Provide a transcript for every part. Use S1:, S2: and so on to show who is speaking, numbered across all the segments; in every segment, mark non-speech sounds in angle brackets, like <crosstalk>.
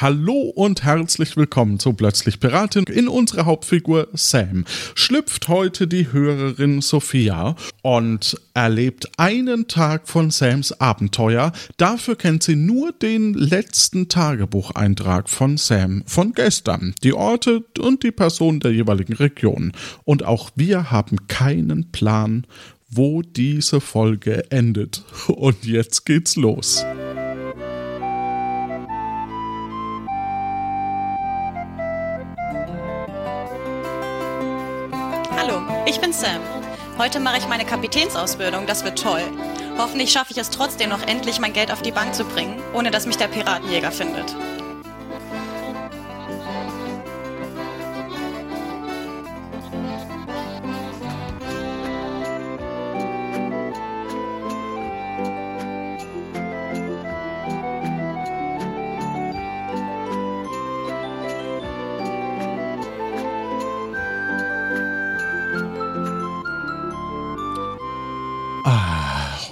S1: Hallo und herzlich willkommen zu Plötzlich Piratin. In unserer Hauptfigur Sam schlüpft heute die Hörerin Sophia und erlebt einen Tag von Sams Abenteuer. Dafür kennt sie nur den letzten Tagebucheintrag von Sam von gestern, die Orte und die Personen der jeweiligen Region. Und auch wir haben keinen Plan, wo diese Folge endet. Und jetzt geht's los.
S2: Ich bin Sam. Heute mache ich meine Kapitänsausbildung, das wird toll. Hoffentlich schaffe ich es trotzdem noch endlich mein Geld auf die Bank zu bringen, ohne dass mich der Piratenjäger findet.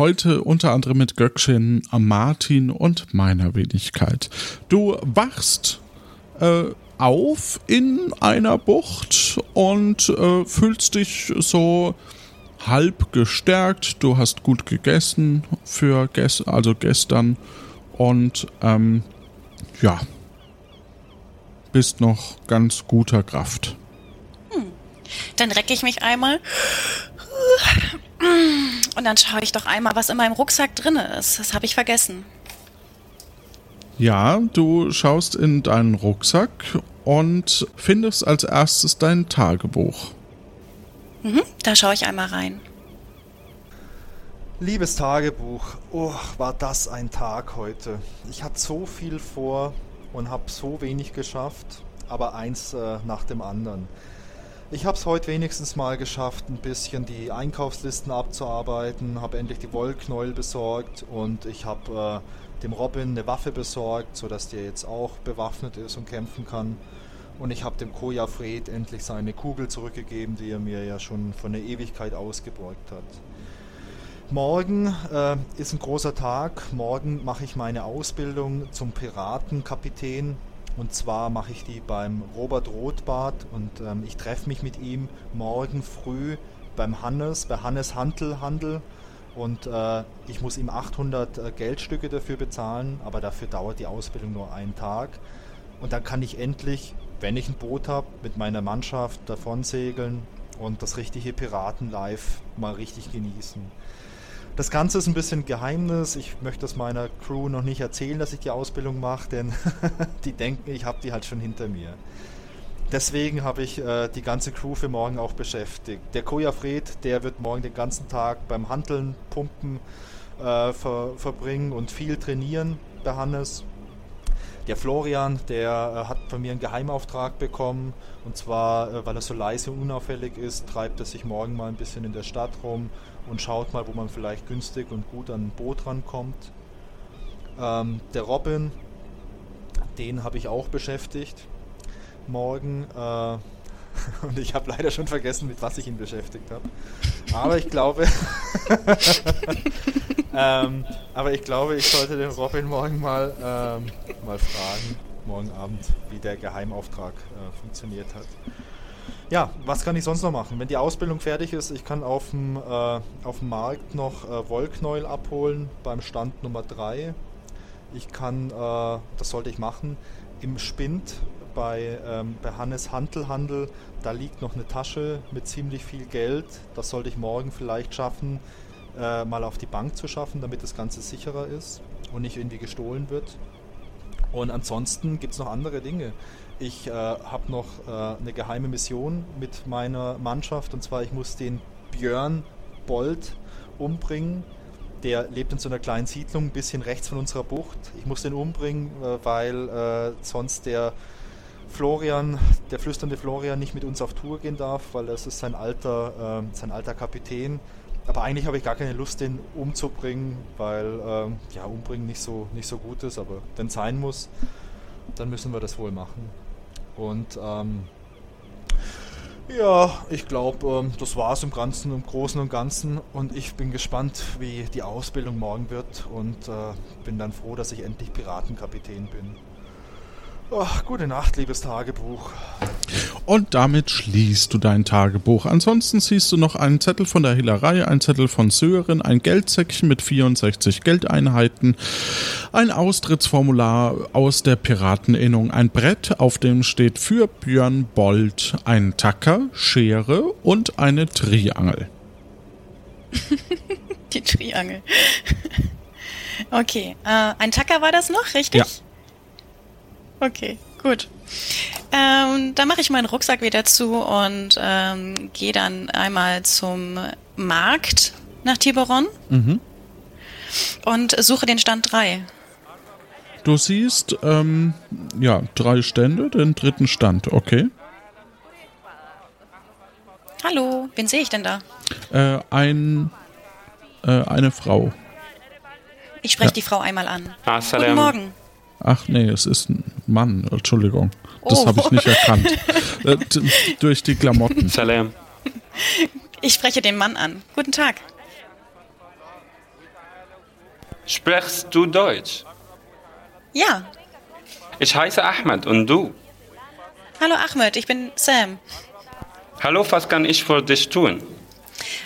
S1: Heute unter anderem mit Göckchen, Martin und meiner Wenigkeit. Du wachst äh, auf in einer Bucht und äh, fühlst dich so halb gestärkt. Du hast gut gegessen für ges also gestern und ähm, ja, bist noch ganz guter Kraft.
S2: Hm. Dann recke ich mich einmal und dann schaue ich doch einmal, was in meinem Rucksack drin ist. Das habe ich vergessen.
S1: Ja, du schaust in deinen Rucksack und findest als erstes dein Tagebuch.
S2: Mhm, da schaue ich einmal rein.
S3: Liebes Tagebuch, oh, war das ein Tag heute. Ich hatte so viel vor und habe so wenig geschafft, aber eins äh, nach dem anderen. Ich habe es heute wenigstens mal geschafft, ein bisschen die Einkaufslisten abzuarbeiten, habe endlich die Wollknäuel besorgt und ich habe äh, dem Robin eine Waffe besorgt, sodass der jetzt auch bewaffnet ist und kämpfen kann. Und ich habe dem Koja Fred endlich seine Kugel zurückgegeben, die er mir ja schon von der Ewigkeit ausgebeugt hat. Morgen äh, ist ein großer Tag. Morgen mache ich meine Ausbildung zum Piratenkapitän und zwar mache ich die beim Robert Rothbart und ähm, ich treffe mich mit ihm morgen früh beim Hannes, bei Hannes Handelhandel. Und äh, ich muss ihm 800 äh, Geldstücke dafür bezahlen, aber dafür dauert die Ausbildung nur einen Tag. Und dann kann ich endlich, wenn ich ein Boot habe, mit meiner Mannschaft davon segeln und das richtige Piratenlife mal richtig genießen. Das Ganze ist ein bisschen Geheimnis. Ich möchte es meiner Crew noch nicht erzählen, dass ich die Ausbildung mache, denn <laughs> die denken, ich habe die halt schon hinter mir. Deswegen habe ich äh, die ganze Crew für morgen auch beschäftigt. Der Koja Fred, der wird morgen den ganzen Tag beim Handeln, Pumpen äh, ver verbringen und viel trainieren bei Hannes. Der Florian, der äh, hat von mir einen Geheimauftrag bekommen und zwar, äh, weil er so leise und unauffällig ist, treibt er sich morgen mal ein bisschen in der Stadt rum und schaut mal, wo man vielleicht günstig und gut an ein Boot rankommt. Ähm, der Robin, den habe ich auch beschäftigt morgen. Äh, <laughs> und ich habe leider schon vergessen, mit was ich ihn beschäftigt habe. Aber ich glaube, <laughs> ähm, aber ich glaube, ich sollte den Robin morgen mal, ähm, mal fragen, morgen Abend, wie der Geheimauftrag äh, funktioniert hat. Ja, was kann ich sonst noch machen? Wenn die Ausbildung fertig ist, ich kann auf dem, äh, auf dem Markt noch äh, Wollknäuel abholen beim Stand Nummer 3. Ich kann, äh, das sollte ich machen, im Spind bei, ähm, bei Hannes Handelhandel, da liegt noch eine Tasche mit ziemlich viel Geld. Das sollte ich morgen vielleicht schaffen, äh, mal auf die Bank zu schaffen, damit das Ganze sicherer ist und nicht irgendwie gestohlen wird. Und ansonsten gibt es noch andere Dinge. Ich äh, habe noch äh, eine geheime Mission mit meiner Mannschaft und zwar ich muss den Björn Bolt umbringen. Der lebt in so einer kleinen Siedlung, ein bisschen rechts von unserer Bucht. Ich muss den umbringen, äh, weil äh, sonst der Florian, der flüsternde Florian, nicht mit uns auf Tour gehen darf, weil das ist sein alter, äh, sein alter Kapitän. Aber eigentlich habe ich gar keine Lust, den umzubringen, weil ähm, ja, umbringen nicht so, nicht so gut ist, aber wenn es sein muss, dann müssen wir das wohl machen. Und ähm, ja, ich glaube, ähm, das war es im Ganzen, im Großen und Ganzen. Und ich bin gespannt, wie die Ausbildung morgen wird und äh, bin dann froh, dass ich endlich Piratenkapitän bin. Ach, gute Nacht, liebes Tagebuch.
S1: Und damit schließt du dein Tagebuch. Ansonsten siehst du noch einen Zettel von der Hehlerei, einen Zettel von Sören, ein Geldsäckchen mit 64 Geldeinheiten, ein Austrittsformular aus der Pirateninnung, ein Brett, auf dem steht für Björn Bold, ein Tacker, Schere und eine Triangel. <laughs>
S2: Die Triangel. <laughs> Okay, äh, ein Tacker war das noch, richtig?
S1: Ja.
S2: Okay, gut. Ähm, dann mache ich meinen Rucksack wieder zu und ähm, gehe dann einmal zum Markt nach Tiberon und suche den Stand 3.
S1: Du siehst, ähm, ja, drei Stände, den dritten Stand, okay.
S2: Hallo, wen sehe ich denn da?
S1: Äh, ein, äh, eine Frau.
S2: Ich spreche
S1: Ja.
S2: die Frau einmal an.
S4: Ah,
S2: Guten. Morgen.
S1: Ach nee, es ist ein Mann, Entschuldigung. Das
S2: Oh.
S1: habe ich nicht erkannt. <laughs> äh, durch die Klamotten.
S4: Salam.
S2: Ich spreche den Mann an. Guten Tag.
S4: Sprichst du Deutsch?
S2: Ja.
S4: Ich heiße Ahmed und du?
S2: Hallo Ahmed, ich bin Sam.
S4: Hallo, was kann ich für dich tun?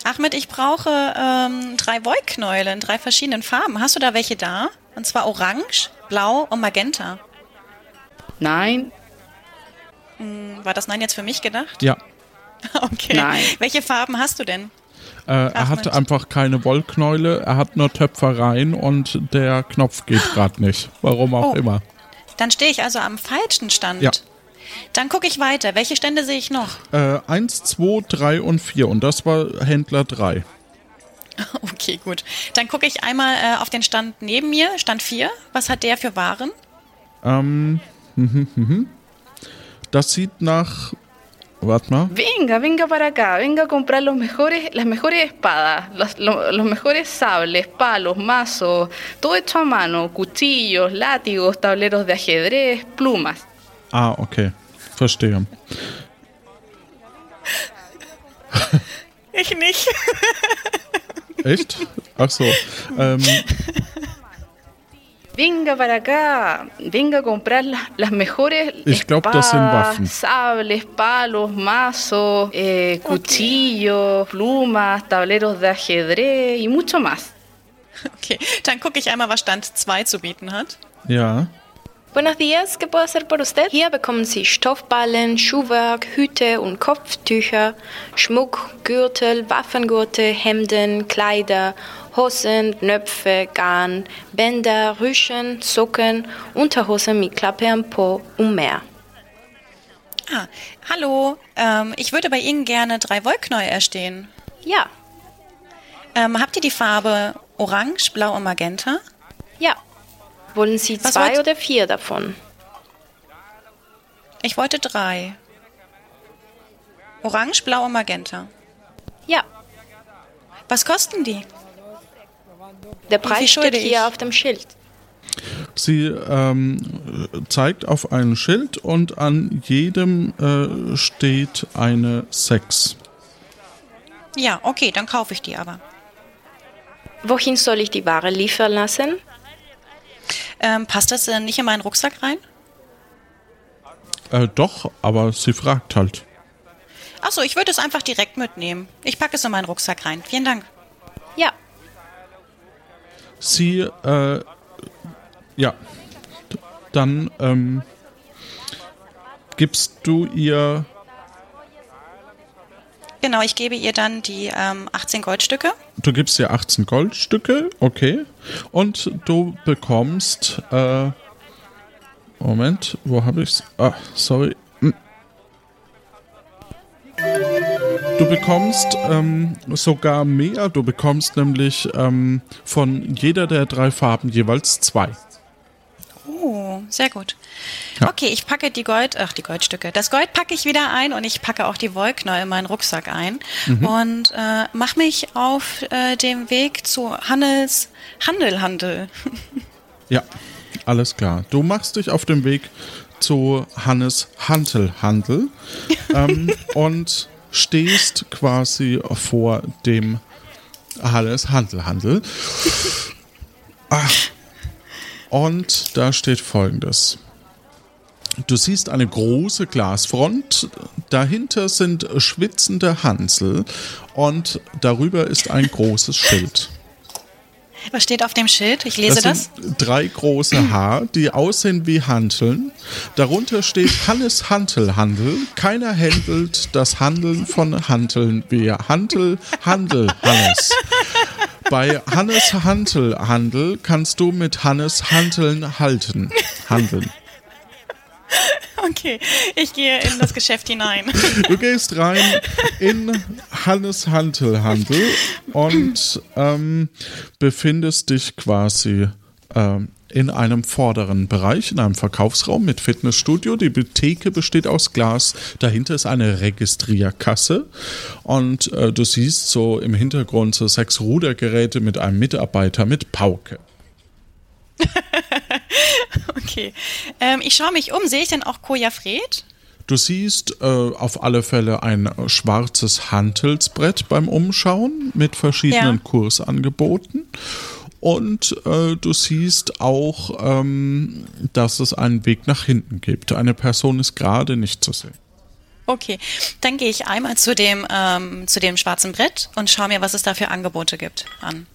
S2: Ahmed, ich brauche ähm, drei Wollknäule in drei verschiedenen Farben. Hast du da welche da? Und zwar orange, blau und magenta.
S5: Nein,
S2: Hm, War das Nein jetzt für mich gedacht?
S1: Ja, <laughs>
S2: Okay.
S5: Nein.
S2: Welche Farben hast du denn?
S1: äh, er hat
S2: Mensch.
S1: einfach keine Wollknäule, er hat nur Töpfereien und der Knopf geht <gasps> gerade nicht. Warum auch
S2: Oh.
S1: immer.
S2: Dann stehe ich also am falschen Stand.
S1: Ja.
S2: Dann gucke ich weiter. Welche Stände sehe ich noch?
S1: Äh, eins, zwei, drei und vier und das war Händler drei. <laughs>
S2: Okay, gut. Dann gucke ich einmal äh, auf den Stand neben mir, Stand 4. Was hat der für Waren?
S1: Ähm, mhm, mhm. das sieht nach. Warte mal.
S5: venga, venga para acá, venga a comprar los mejores, las mejores espadas, los, lo- los mejores sables, palos, mazos, todo hecho a mano, cuchillos, látigos, tableros de ajedrez, plumas.
S1: Ah, okay. Verstehe. <laughs>
S2: Ich nicht. <laughs>
S1: Echt? Ach so. Ähm,
S5: Venga para acá, venga a comprar la- las mejores
S1: Ich glaub, das sind Waffen.
S5: sables, palos, mazos, eh, cuchillos, plumas, tableros de ajedrez y mucho más.
S2: Okay, dann gucke ich einmal, was Stand 2 zu bieten hat.
S1: ja.
S6: Buenos días, ¿qué puedo hacer por usted? Hier bekommen Sie Stoffballen, Schuhwerk, Hüte und Kopftücher, Schmuck, Gürtel, Waffengurte, Hemden, Kleider, Hosen, Knöpfe, Garn, Bänder, Rüschen, Socken, Unterhosen mit Klappe am Po und mehr.
S2: Ah, hallo. Ähm, ich würde bei Ihnen gerne drei Wollknäuel erstehen.
S6: Ja,
S2: Ähm, habt ihr die Farbe Orange, Blau und Magenta?
S6: ja. Wollen Sie
S2: Was
S6: zwei
S2: wollt-
S6: oder vier davon?
S2: Ich wollte drei. Orange, Blau und Magenta.
S6: Ja,
S2: Was kosten die?
S6: der Preis steht hier
S2: ich?
S6: auf dem Schild.
S1: Sie ähm, zeigt auf ein Schild und an jedem äh, steht eine 6.
S2: Ja, okay, dann kaufe ich die aber.
S6: Wohin soll ich die Ware liefern lassen?
S2: Ähm, passt das äh, nicht in meinen Rucksack rein?
S1: Äh, doch, aber sie fragt halt.
S2: Achso, ich würde es einfach direkt mitnehmen. Ich packe es in meinen Rucksack rein. Vielen Dank.
S6: Ja,
S1: Sie, äh, ja, dann ähm, gibst du ihr,
S2: Genau, ich gebe ihr dann die ähm, 18 Goldstücke.
S1: du gibst ihr 18 Goldstücke, okay, und du bekommst, äh, Moment, wo habe ich's? Ah, sorry. Hm. Du bekommst ähm, sogar mehr. Du bekommst nämlich ähm, von jeder der drei Farben jeweils zwei.
S2: Oh, sehr gut.
S1: Ja.
S2: Okay, ich packe die Gold, ach die Goldstücke. Das Gold packe ich wieder ein und ich packe auch die Wollknäuel in meinen Rucksack ein und äh, mache mich auf äh, dem Weg zu Hannes Handelhandel. <laughs>
S1: Ja, alles klar. Du machst dich auf dem Weg zu Hannes Hantelhandel <laughs> ähm, und stehst quasi vor dem Hannes Hantelhandel. <laughs> Ah. Und da steht folgendes. Du siehst eine große Glasfront, dahinter sind schwitzende Hansel und darüber ist ein großes Schild.
S2: Was steht auf dem Schild? Ich lese das.
S1: sind drei große H, die aussehen wie Hanteln. Darunter steht Hannes Hantelhandel. Keiner händelt das Handeln von Hanteln wie Hantel, Handel, Hannes. Bei Hannes Hantelhandel kannst du mit Hannes Hanteln halten. Handeln.
S2: Okay, ich gehe in das Geschäft hinein. <laughs>
S1: Du gehst rein in Hannes Hantelhandel und ähm, befindest dich quasi in einem vorderen Bereich, in einem Verkaufsraum mit Fitnessstudio. Die Theke besteht aus Glas. Dahinter ist eine Registrierkasse und äh, du siehst so im Hintergrund so sechs Rudergeräte mit einem Mitarbeiter mit Pauke. <laughs>
S2: Okay, ähm, ich schaue mich um. Sehe ich denn auch Koja Fred?
S1: Du siehst äh, auf alle Fälle ein schwarzes Handelsbrett beim Umschauen mit verschiedenen
S2: Ja.
S1: Kursangeboten. Und äh, du siehst auch, ähm, dass es einen Weg nach hinten gibt. Eine Person ist gerade nicht zu sehen.
S2: Okay, dann gehe ich einmal zu dem, ähm, zu dem schwarzen Brett und schaue mir, was es da für Angebote gibt, an.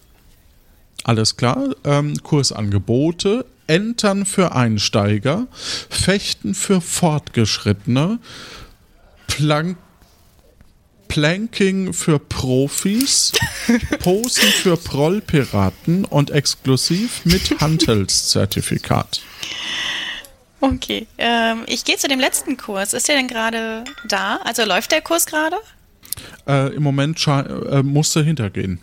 S1: Alles klar. Ähm, Kursangebote. Entern für Einsteiger. Fechten für Fortgeschrittene. Plank Planking für Profis. <laughs> Posen für Prollpiraten und exklusiv mit Handelszertifikat.
S2: Okay, ähm, ich gehe zu dem letzten Kurs. Ist der denn gerade da? Also läuft der Kurs gerade?
S1: Äh, Im Moment äh, musst du hintergehen.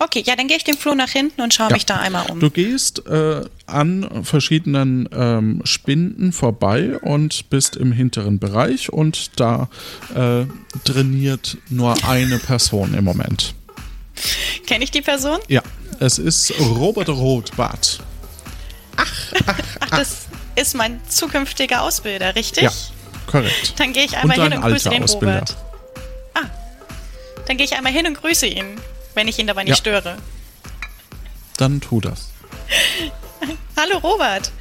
S2: Okay, ja, dann gehe ich den Flur nach hinten und schaue
S1: Ja.
S2: mich da einmal um.
S1: Du gehst äh, an verschiedenen ähm, Spinden vorbei und bist im hinteren Bereich und da äh, trainiert nur eine Person im Moment.
S2: Kenne ich die Person?
S1: Ja, es ist Robert Rothbart.
S2: Ach, das ist mein zukünftiger Ausbilder, richtig?
S1: Ja, korrekt.
S2: Dann gehe ich
S1: Und
S2: einmal hin
S1: dein
S2: und grüße den
S1: Ausbilder.
S2: Robert. Ah, dann gehe ich einmal hin und grüße ihn, wenn ich ihn dabei nicht
S1: Ja.
S2: störe.
S1: Dann tu das. <laughs>
S2: Hallo Robert.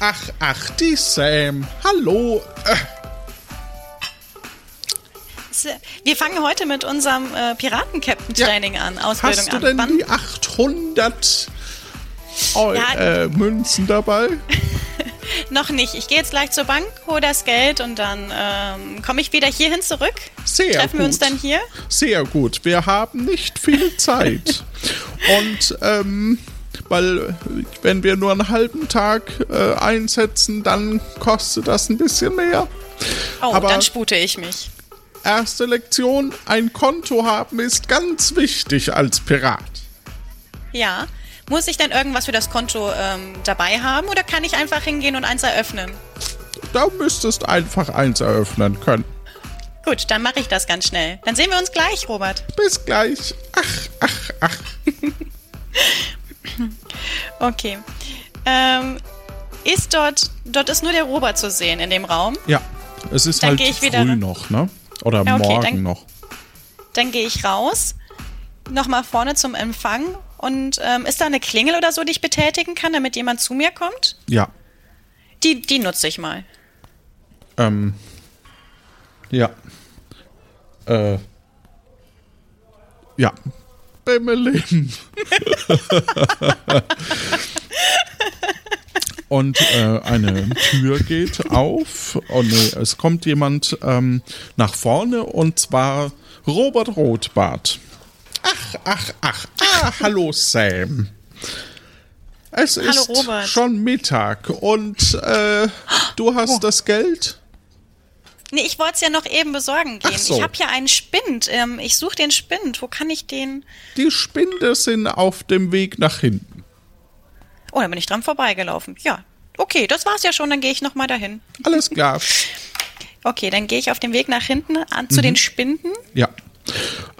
S1: Ach, ach, die Sam. Hallo. Äh,
S2: Wir fangen heute mit unserem äh, Piraten-Captain-Training an, Ausbildung
S1: hast du
S2: an.
S1: denn
S2: Wann-
S1: die 800 Eu
S2: Ja.
S1: äh, Münzen dabei? <laughs> <laughs>
S2: Noch nicht. Ich gehe jetzt gleich zur Bank, hole das Geld und dann ähm, komme ich wieder hierhin zurück.
S1: Sehr
S2: Treffen wir uns
S1: gut.
S2: dann hier?
S1: Sehr gut. Wir haben nicht viel <laughs> Zeit. Und ähm, weil wenn wir nur einen halben Tag äh, einsetzen, dann kostet das ein bisschen mehr.
S2: Oh,
S1: Aber-
S2: dann spute ich mich.
S1: Erste Lektion, ein Konto haben ist ganz wichtig als Pirat.
S2: Ja. Muss ich denn irgendwas für das Konto ähm, dabei haben oder kann ich einfach hingehen und eins eröffnen?
S1: Du müsstest einfach eins eröffnen können.
S2: Gut, dann mache ich das ganz schnell. Dann sehen wir uns gleich, Robert.
S1: Bis gleich. Ach, ach, ach. <laughs>
S2: Okay. Ähm, ist dort, dort ist nur der Robert zu sehen in dem Raum.
S1: Ja, es ist
S2: Dann
S1: halt
S2: ich
S1: früh
S2: wieder-
S1: noch, ne? Oder
S2: okay,
S1: morgen
S2: dann-
S1: noch.
S2: Dann gehe ich raus, nochmal vorne zum Empfang. Und ähm, ist da eine Klingel oder so, die ich betätigen kann, damit jemand zu mir kommt?
S1: Ja.
S2: Die, die nutze ich mal.
S1: Ähm. Ja. Äh. Ja. Bimmelin. <laughs> Und äh, eine Tür geht auf. Oh nee, es kommt jemand ähm, nach vorne und zwar Robert Rothbart. Ach, ach, ach. Ah, hallo Sam. Es
S2: Hallo,
S1: ist
S2: Robert.
S1: schon Mittag und äh, du hast das Geld?
S2: Nee, ich wollte es ja noch eben besorgen gehen.
S1: So.
S2: Ich habe hier einen Spind. Ähm, ich suche den Spind. Wo kann ich den?
S1: Die Spinde sind auf dem Weg nach hinten.
S2: Oh, da bin ich dran vorbeigelaufen. Ja, Okay, das war's ja schon, dann gehe ich nochmal dahin.
S1: Alles klar.
S2: Okay, dann gehe ich auf dem Weg nach hinten an zu den Spinden.
S1: Ja.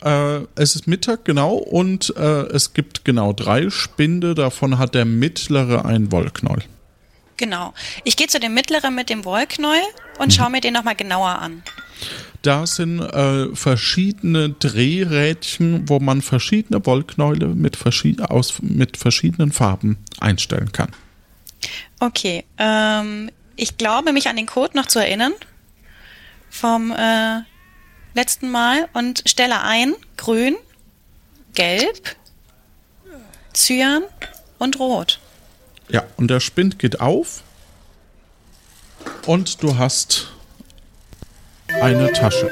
S1: Äh, es ist Mittag, genau, und äh, es gibt genau drei Spinde. Davon hat der mittlere ein Wollknäuel.
S2: Genau. Ich gehe zu dem mittleren mit dem Wollknäuel und schaue mir den nochmal genauer an.
S1: Da sind äh, verschiedene Drehrädchen, wo man verschiedene Wollknäule mit, verschi aus, mit verschiedenen Farben einstellen kann.
S2: Okay, ähm, ich glaube, mich an den Code noch zu erinnern vom äh, letzten Mal und stelle ein grün, gelb, cyan und rot.
S1: Ja, und der Spind geht auf und du hast eine Tasche.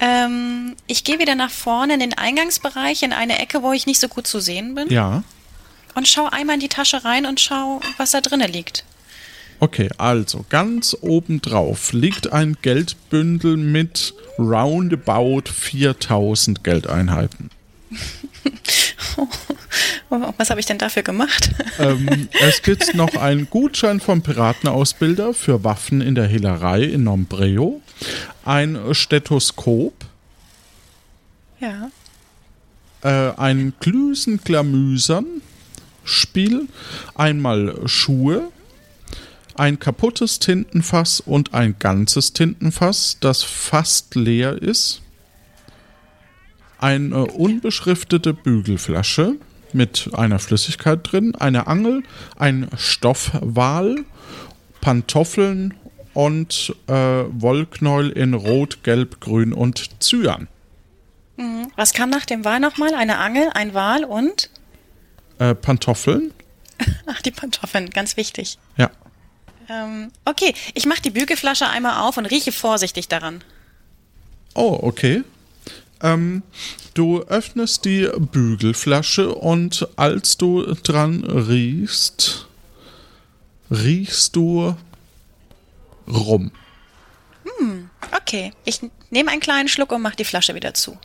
S2: Ähm, ich gehe wieder nach vorne in den Eingangsbereich, in eine Ecke, wo ich nicht so gut zu sehen bin.
S1: Ja.
S2: Und schaue einmal in die Tasche rein und schaue, was da drinnen liegt.
S1: Okay, also ganz oben drauf liegt ein Geldbündel mit roundabout 4000 Geldeinheiten. <laughs>
S2: Oh, was habe ich denn dafür gemacht? <laughs>
S1: ähm, es gibt noch einen Gutschein vom Piratenausbilder für Waffen in der Hehlerei in Nombreo, ein Stethoskop,
S2: ja.
S1: äh, ein Glüsen-Glamüsern Spiel, einmal Schuhe, ein kaputtes Tintenfass und ein ganzes Tintenfass, das fast leer ist, eine unbeschriftete Bügelflasche mit einer Flüssigkeit drin, eine Angel, ein Stoffwal, Pantoffeln und äh, Wollknäuel in Rot, Gelb, Grün und Cyan.
S2: Was kam nach dem Wal nochmal? Eine Angel, ein Wal und?
S1: Äh, Pantoffeln? <laughs>
S2: Ach, die Pantoffeln, ganz wichtig.
S1: Ja.
S2: Ähm, okay, ich mache die Bügelflasche einmal auf und rieche vorsichtig daran.
S1: Oh, okay. Ähm, du öffnest die Bügelflasche und als du dran riechst, riechst du rum.
S2: Okay, ich nehme einen kleinen Schluck und mache die Flasche wieder zu.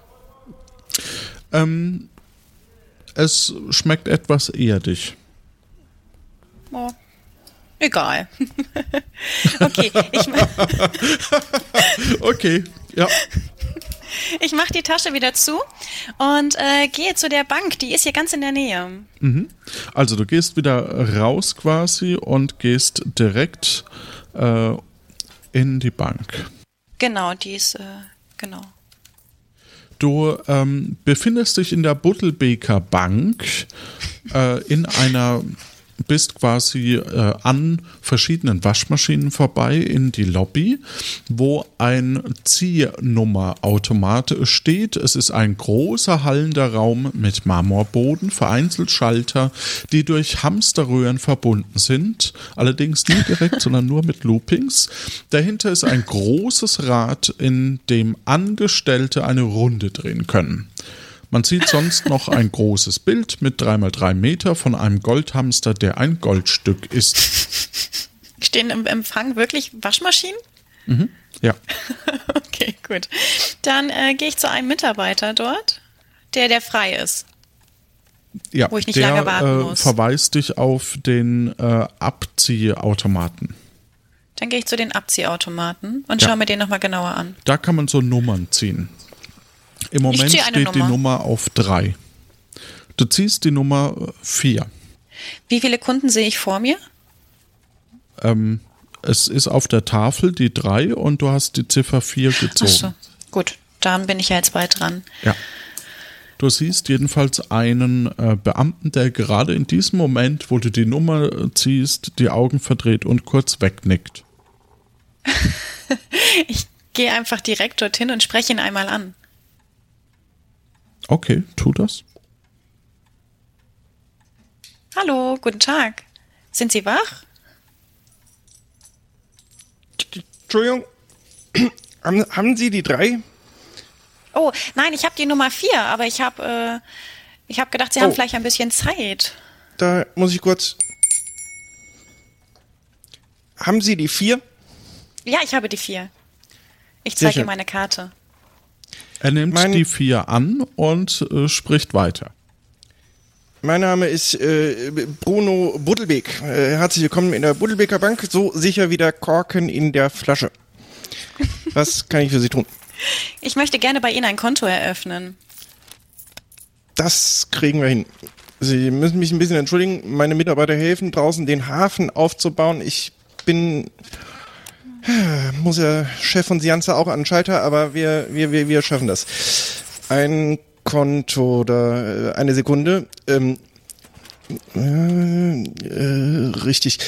S1: Ähm, es schmeckt etwas erdig.
S2: Oh, egal. <laughs> okay, ich, <laughs>
S1: Okay, ja.
S2: ich mache die Tasche wieder zu und äh, gehe zu der Bank. Die ist hier ganz in der Nähe.
S1: Also du gehst wieder raus quasi und gehst direkt äh, in die Bank.
S2: Genau, die ist, äh, genau.
S1: Du ähm, befindest dich in der Buttelbeker Bank äh, in einer bist quasi äh, an verschiedenen Waschmaschinen vorbei in die Lobby, wo ein Ziehnummerautomat steht. Es ist ein großer hallender Raum mit Marmorboden, vereinzelt Schalter, die durch Hamsterröhren verbunden sind, allerdings nie direkt, <laughs> sondern nur mit Loopings. Dahinter ist ein großes Rad, in dem Angestellte eine Runde drehen können. Man sieht sonst noch ein großes Bild mit 3x3 Meter von einem Goldhamster, der ein Goldstück ist.
S2: Stehen im Empfang wirklich Waschmaschinen?
S1: Ja. <laughs>
S2: Okay, gut. Dann äh, gehe ich zu einem Mitarbeiter dort, der, der frei ist.
S1: ja
S2: Wo ich nicht
S1: der
S2: lange warten
S1: äh,
S2: muss.
S1: verweist dich auf den äh, Abziehautomaten.
S2: Dann gehe ich zu den Abziehautomaten und
S1: Ja.
S2: schaue mir den nochmal genauer an.
S1: Da kann man so Nummern ziehen. Im Moment steht die
S2: Nummer.
S1: Nummer auf 3. Du ziehst die Nummer 4.
S2: Wie viele Kunden sehe ich vor mir?
S1: Ähm, es ist auf der Tafel die 3 und du hast die Ziffer 4 gezogen.
S2: Achso, gut. Dann bin ich ja jetzt bald dran.
S1: Ja. Du siehst jedenfalls einen äh, Beamten, der gerade in diesem Moment, wo du die Nummer äh, ziehst, die Augen verdreht und kurz wegnickt. <laughs>
S2: Ich gehe einfach direkt dorthin und spreche ihn einmal an.
S1: Okay, tu das.
S2: Hallo, guten Tag. Sind Sie wach?
S7: Entschuldigung, haben, haben Sie die drei?
S2: Oh, nein, ich habe die Nummer vier, aber ich habe äh, ich hab gedacht, Sie haben
S7: Oh.
S2: vielleicht ein bisschen Zeit.
S7: Da muss ich kurz. Haben Sie die vier?
S2: Ja, ich habe die vier. Ich zeige
S7: schön.
S2: meine Karte.
S1: Er nimmt
S7: Mein-
S1: die 4 an und äh, spricht weiter.
S7: Mein Name ist äh, Bruno Buddelbeek. Äh, herzlich willkommen in der Buddelbeker Bank. So sicher wie der Korken in der Flasche. Was kann ich für Sie tun?
S2: Ich möchte gerne bei Ihnen ein Konto eröffnen.
S7: Das kriegen wir hin. Sie müssen mich ein bisschen entschuldigen. Meine Mitarbeiter helfen draußen, den Hafen aufzubauen. Ich bin muss ja Chef von Sianza auch an den Schalter, aber wir, wir, wir, wir schaffen das. Ein Konto oder äh, eine Sekunde. Ähm, äh, äh, richtig.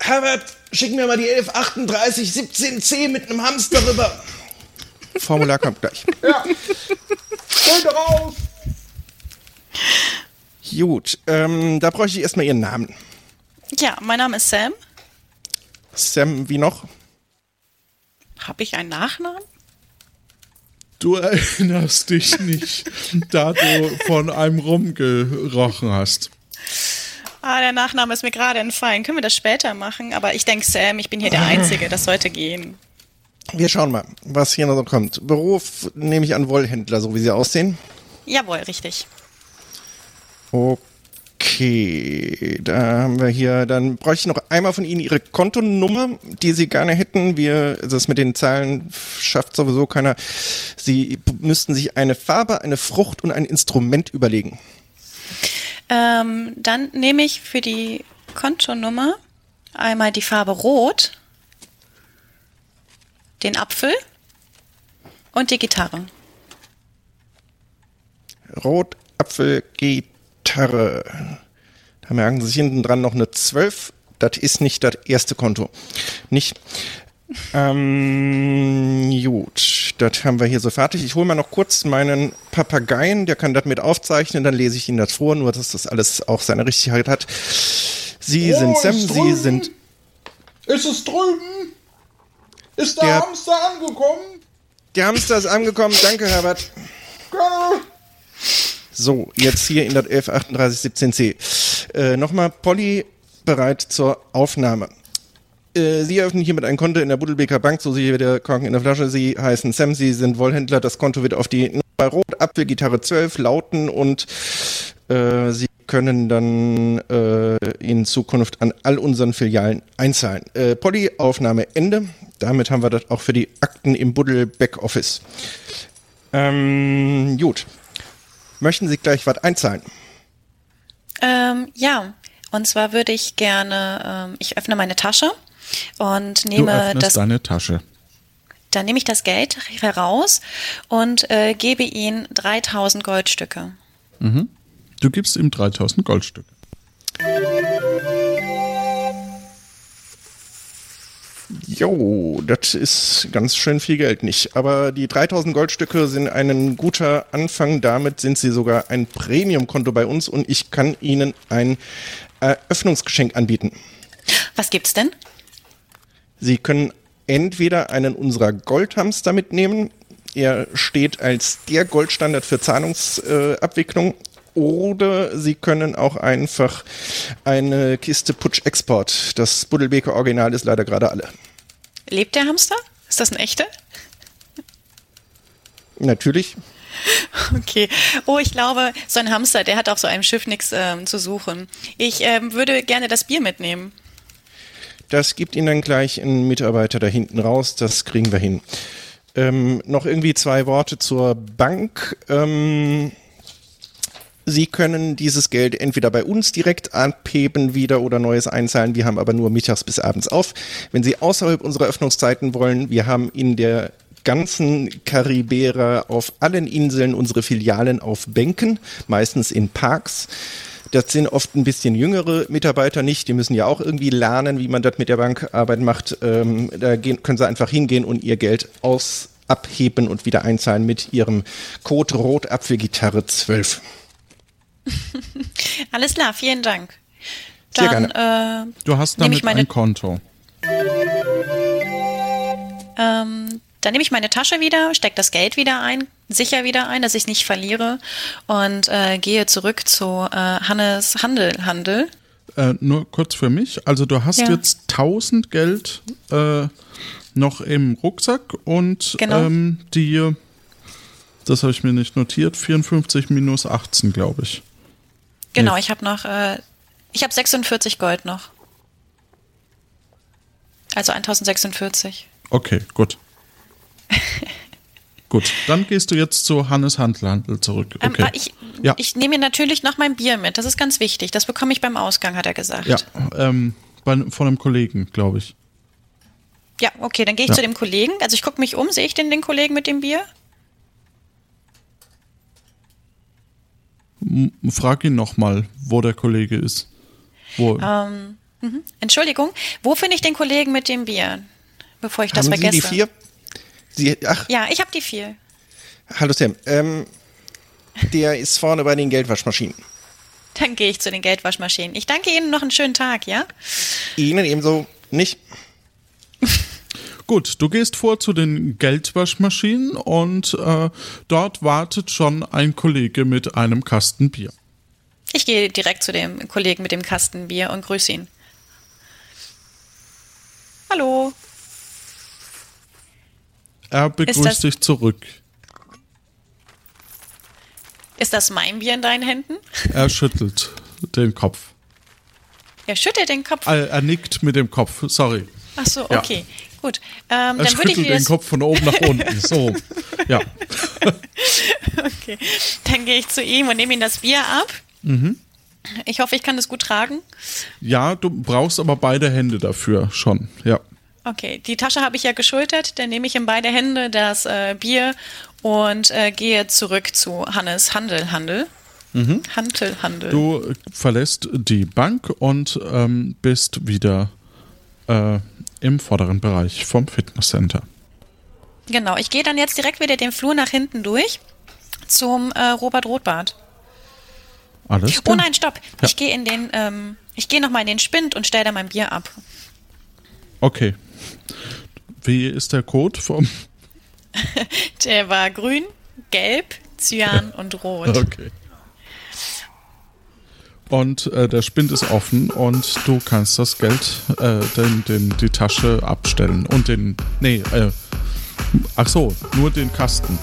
S7: Herbert, schick mir mal die 1138 17C mit einem Hamster rüber. Formular kommt gleich. <laughs>
S1: Ja. Stell drauf!
S7: Gut, ähm, da bräuchte ich erstmal Ihren Namen.
S2: Ja, mein Name ist Sam.
S7: Sam, wie noch?
S2: Habe ich einen Nachnamen?
S1: Du erinnerst dich nicht, <laughs> da du von einem rumgerochen hast.
S2: Ah, der Nachname ist mir gerade entfallen. Können wir das später machen? Aber ich denke, Sam, ich bin hier der Einzige. Das sollte gehen.
S7: Wir schauen mal, was hier noch so kommt. Beruf nehme ich an Wollhändler, so wie sie aussehen.
S2: Jawohl, richtig.
S7: Okay, da haben wir hier, dann bräuchte ich noch einmal von Ihnen Ihre Kontonummer, die Sie gerne hätten. Wir, das mit den Zahlen schafft sowieso keiner. Sie müssten sich eine Farbe, eine Frucht und ein Instrument überlegen.
S2: Ähm, dann nehme ich für die Kontonummer einmal die Farbe Rot, den Apfel und die Gitarre.
S7: Rot, Apfel, Gitarre. Da merken Sie sich hinten dran noch eine 12. Das ist nicht das erste Konto. Nicht. Ähm, gut, das haben wir hier so fertig. Ich hole mal noch kurz meinen Papageien, der kann das mit aufzeichnen, dann lese ich Ihnen das vor, nur dass das alles auch seine Richtigkeit hat. Sie
S1: Oh,
S7: sind Sam, Sie sind.
S1: Ist es drüben? Ist der,
S7: Der-
S1: Hamster angekommen?
S7: Der Hamster ist angekommen, danke Herbert.
S1: Gerne.
S7: So, jetzt hier in das 113817C. Äh, Nochmal, Polly bereit zur Aufnahme. Äh, Sie eröffnen hiermit ein Konto in der Buddelbeker Bank, so wie der Korken in der Flasche. Sie heißen Sam, Sie sind Wollhändler. Das Konto wird auf die Nummer Rot, Apfel, Gitarre 12 lauten und äh, Sie können dann äh, in Zukunft an all unseren Filialen einzahlen. Äh, Polly, Aufnahme Ende. Damit haben wir das auch für die Akten im Buddel Backoffice. Ähm, gut. Möchten Sie gleich was einzahlen?
S2: Ähm, ja, und zwar würde ich gerne, ähm, ich öffne meine Tasche und
S1: Du
S2: nehme
S1: öffnest
S2: das,
S1: deine Tasche.
S2: dann nehme ich das Geld heraus und äh, gebe Ihnen 3000 Goldstücke.
S1: Du gibst ihm 3000 Goldstücke.
S7: Jo, das ist ganz schön viel Geld nicht. Aber die 3000 Goldstücke sind ein guter Anfang. Damit sind sie sogar ein Premium-Konto bei uns und ich kann Ihnen ein Eröffnungsgeschenk anbieten.
S2: Was gibt's denn?
S7: Sie können entweder einen unserer Goldhamster mitnehmen. Er steht als der Goldstandard für Zahlungsabwicklung. Oder Sie können auch einfach eine Kiste Putsch Export. Das Buddelbeker Original ist leider gerade alle.
S2: Lebt der Hamster? Ist das ein echter?
S7: Natürlich.
S2: Okay. Oh, ich glaube, so ein Hamster, der hat auf so einem Schiff nichts ähm, zu suchen. Ich ähm, würde gerne das Bier mitnehmen.
S7: Das gibt Ihnen dann gleich ein Mitarbeiter da hinten raus. Das kriegen wir hin. Ähm, noch irgendwie zwei Worte zur Bank. Ähm, Sie können dieses Geld entweder bei uns direkt abheben wieder oder neues einzahlen. Wir haben aber nur mittags bis abends auf. Wenn Sie außerhalb unserer Öffnungszeiten wollen, wir haben in der ganzen Karibera auf allen Inseln unsere Filialen auf Bänken, meistens in Parks. Das sind oft ein bisschen jüngere Mitarbeiter nicht. Die müssen ja auch irgendwie lernen, wie man das mit der Bankarbeit macht. Ähm, da gehen, können sie einfach hingehen und ihr Geld aus abheben und wieder einzahlen mit ihrem Code Rotapfelgitarre 12. <laughs>
S2: Alles klar, vielen Dank.
S7: Sehr
S2: Dann äh,
S1: Du hast damit
S2: ich meine-
S1: ein Konto.
S2: Ähm, dann nehme ich meine Tasche wieder, stecke das Geld wieder ein, sicher wieder ein, dass ich es nicht verliere und äh, gehe zurück zu äh, Hannes Handel. Handel.
S1: Äh, nur kurz für mich. Also du hast
S2: Ja.
S1: jetzt 1000 Geld äh, noch im Rucksack und
S2: Genau.
S1: ähm, die, das habe ich mir nicht notiert, 54 minus 18, glaube ich.
S2: Genau, ich habe noch, äh, ich habe 46 Gold noch. Also 1046.
S1: Okay, gut. <laughs> gut, dann gehst du jetzt zu Hannes Handlandel zurück.
S2: Ähm,
S1: Okay.
S2: ah, ich
S1: ja,
S2: ich nehme mir natürlich noch mein Bier mit. Das ist ganz wichtig. Das bekomme ich beim Ausgang, hat er gesagt.
S1: ja ähm, bei, von einem Kollegen, glaube ich.
S2: Ja, okay, dann gehe ich
S1: Ja.
S2: zu dem Kollegen. Also ich gucke mich um. Sehe ich den, den Kollegen mit dem Bier?
S1: Frag ihn nochmal, wo der Kollege ist. Wo,
S2: Ähm, mhm. Entschuldigung, wo finde ich den Kollegen mit dem Bier? Bevor ich das
S7: Haben
S2: vergesse.
S7: Sie die vier? Sie, ach,
S2: Ja, ich habe die vier.
S7: hallo Sam. Ähm, der ist vorne bei den Geldwaschmaschinen.
S2: Dann gehe ich zu den Geldwaschmaschinen. Ich danke Ihnen noch einen schönen Tag, ja?
S7: Ihnen ebenso nicht. <laughs>
S1: Gut, du gehst vor zu den Geldwaschmaschinen und äh, dort wartet schon ein Kollege mit einem Kasten Bier.
S2: Ich gehe direkt zu dem Kollegen mit dem Kasten Bier und grüße ihn. Hallo.
S1: Er begrüßt dich zurück.
S2: Ist das mein Bier in deinen Händen?
S1: Er schüttelt den Kopf.
S2: Er schüttelt den Kopf.
S1: Er, er nickt mit dem Kopf, sorry.
S2: Ach so,
S1: Ja.
S2: okay. Gut. Ähm, dann würde ich dir
S1: den Kopf von oben nach <laughs> unten. So, ja.
S2: okay. Dann gehe ich zu ihm und nehme ihm das Bier ab.
S1: Mhm.
S2: Ich hoffe, ich kann das gut tragen.
S1: Ja, du brauchst aber beide Hände dafür schon, ja.
S2: Okay, die Tasche habe ich ja geschultert. Dann nehme ich in beide Hände das äh, Bier und äh, gehe zurück zu Hannes Handel, Handel. Handel, Handel.
S1: Mhm. Du verlässt die Bank und ähm, bist wieder äh, im vorderen Bereich vom Fitnesscenter.
S2: Genau, ich gehe dann jetzt direkt wieder den Flur nach hinten durch zum äh, Robert Rotbart.
S1: Alles
S2: Oh
S1: klar?
S2: nein, stopp.
S1: Ja.
S2: Ich gehe in den, ähm, ich gehe nochmal in den Spind und stelle da mein Bier ab.
S1: Okay. Wie ist der Code vom... <laughs>
S2: Der war grün, gelb, cyan und rot.
S1: Okay. Und äh, der Spind ist offen und du kannst das Geld, äh, den, den, die Tasche abstellen und den, nee, äh, ach so, nur den Kasten.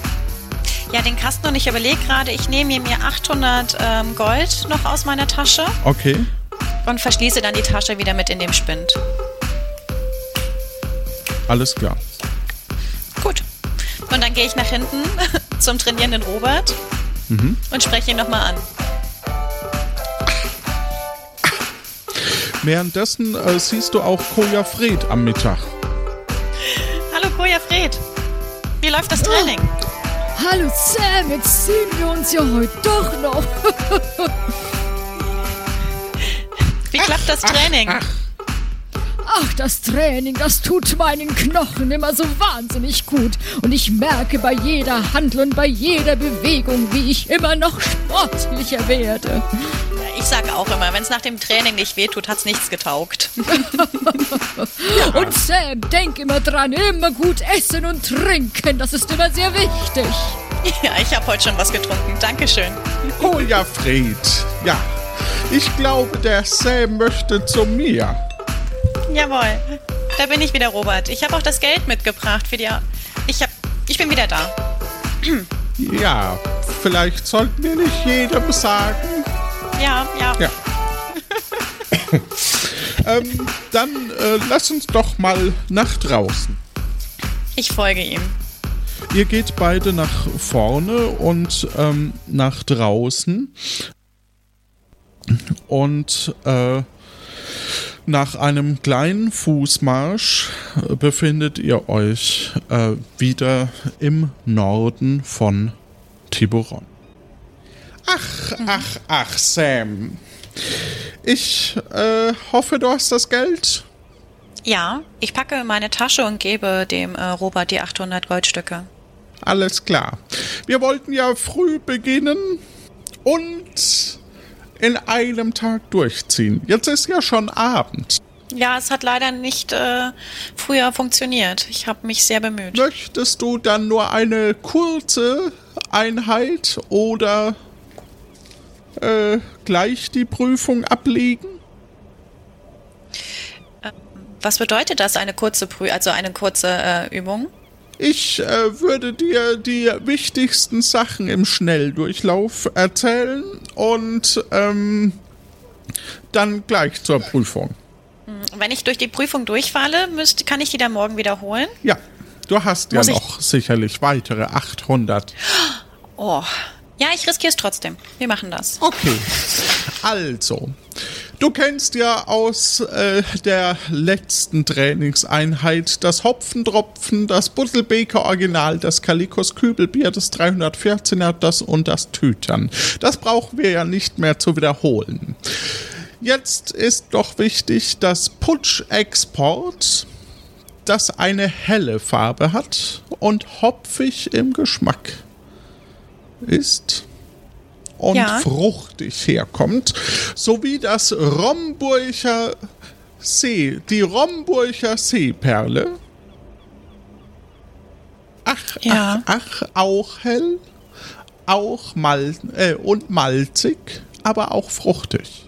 S2: Ja, den Kasten und ich überlege gerade, ich nehme mir 800 ähm, Gold noch aus meiner Tasche
S1: Okay,
S2: und verschließe dann die Tasche wieder mit in dem Spind.
S1: alles klar.
S2: Gut. Und dann gehe ich nach hinten <laughs> zum trainierenden Robert und spreche ihn nochmal an.
S1: Währenddessen äh, siehst du auch Koja Fred am Mittag.
S2: Hallo Koja Fred. Wie läuft das Training?
S8: Hallo Sam, jetzt sehen wir uns ja heute doch noch. <laughs>
S2: Wie klappt das Training?
S8: Ach, das Training, das tut meinen Knochen immer so wahnsinnig gut. Und ich merke bei jeder Handel und bei jeder Bewegung, wie ich immer noch sportlicher werde.
S2: Ich sage auch immer, wenn es nach dem Training nicht wehtut, hat's nichts getaugt. <laughs>
S8: Und Sam, denk immer dran, immer gut essen und trinken, das ist immer sehr wichtig.
S2: ja, ich habe heute schon was getrunken. Dankeschön.
S1: Koja Fred, ja. Ich glaube, der Sam möchte zu mir.
S2: Jawohl. Da bin ich wieder, Robert. Ich habe auch das Geld mitgebracht für die. Ich hab. Ich bin wieder da.
S1: Ja, vielleicht sollten wir nicht jedem sagen.
S2: Ja, ja.
S1: Ja. <laughs> ähm, dann äh, lass uns doch mal nach draußen.
S2: Ich folge ihm.
S1: Ihr geht beide nach vorne und ähm, nach draußen. Und äh, nach einem kleinen Fußmarsch äh, befindet ihr euch äh, wieder im Norden von Tiburon. Ach, ach, ach, Sam. Ich äh, hoffe, du hast das Geld.
S2: Ja, ich packe meine Tasche und gebe dem äh, Robert die 800 Goldstücke.
S1: Alles klar. Wir wollten ja früh beginnen und in einem Tag durchziehen. Jetzt ist ja schon Abend.
S2: Ja, es hat leider nicht äh, früher funktioniert. Ich habe mich sehr bemüht.
S1: Möchtest du dann nur eine kurze Einheit oder äh, gleich die Prüfung ablegen?
S2: Was bedeutet das, eine kurze Prü also eine kurze äh, Übung?
S1: Ich äh, würde dir die wichtigsten Sachen im Schnelldurchlauf erzählen und ähm, dann gleich zur Prüfung.
S2: Wenn ich durch die Prüfung durchfalle, müsst, kann ich die dann morgen wiederholen?
S1: Ja, du hast ja
S2: Muss ich-
S1: noch sicherlich weitere 800.
S2: Oh. Ja, ich riskiere es trotzdem. Wir machen das.
S1: Okay. Also, du kennst ja aus äh, der letzten Trainingseinheit das Hopfentropfen, das Buttelbeker Original, das Kalikos Kübelbier, das 314er, das und das Tütern. Das brauchen wir ja nicht mehr zu wiederholen. Jetzt ist doch wichtig, dass Putsch Export, das eine helle Farbe hat und hopfig im Geschmack ist und
S2: Ja.
S1: fruchtig herkommt, sowie das Romburger See, die Romburger Seeperle. Ach,
S2: Ja.
S1: ach, ach, auch hell, auch mal äh, und malzig, aber auch fruchtig.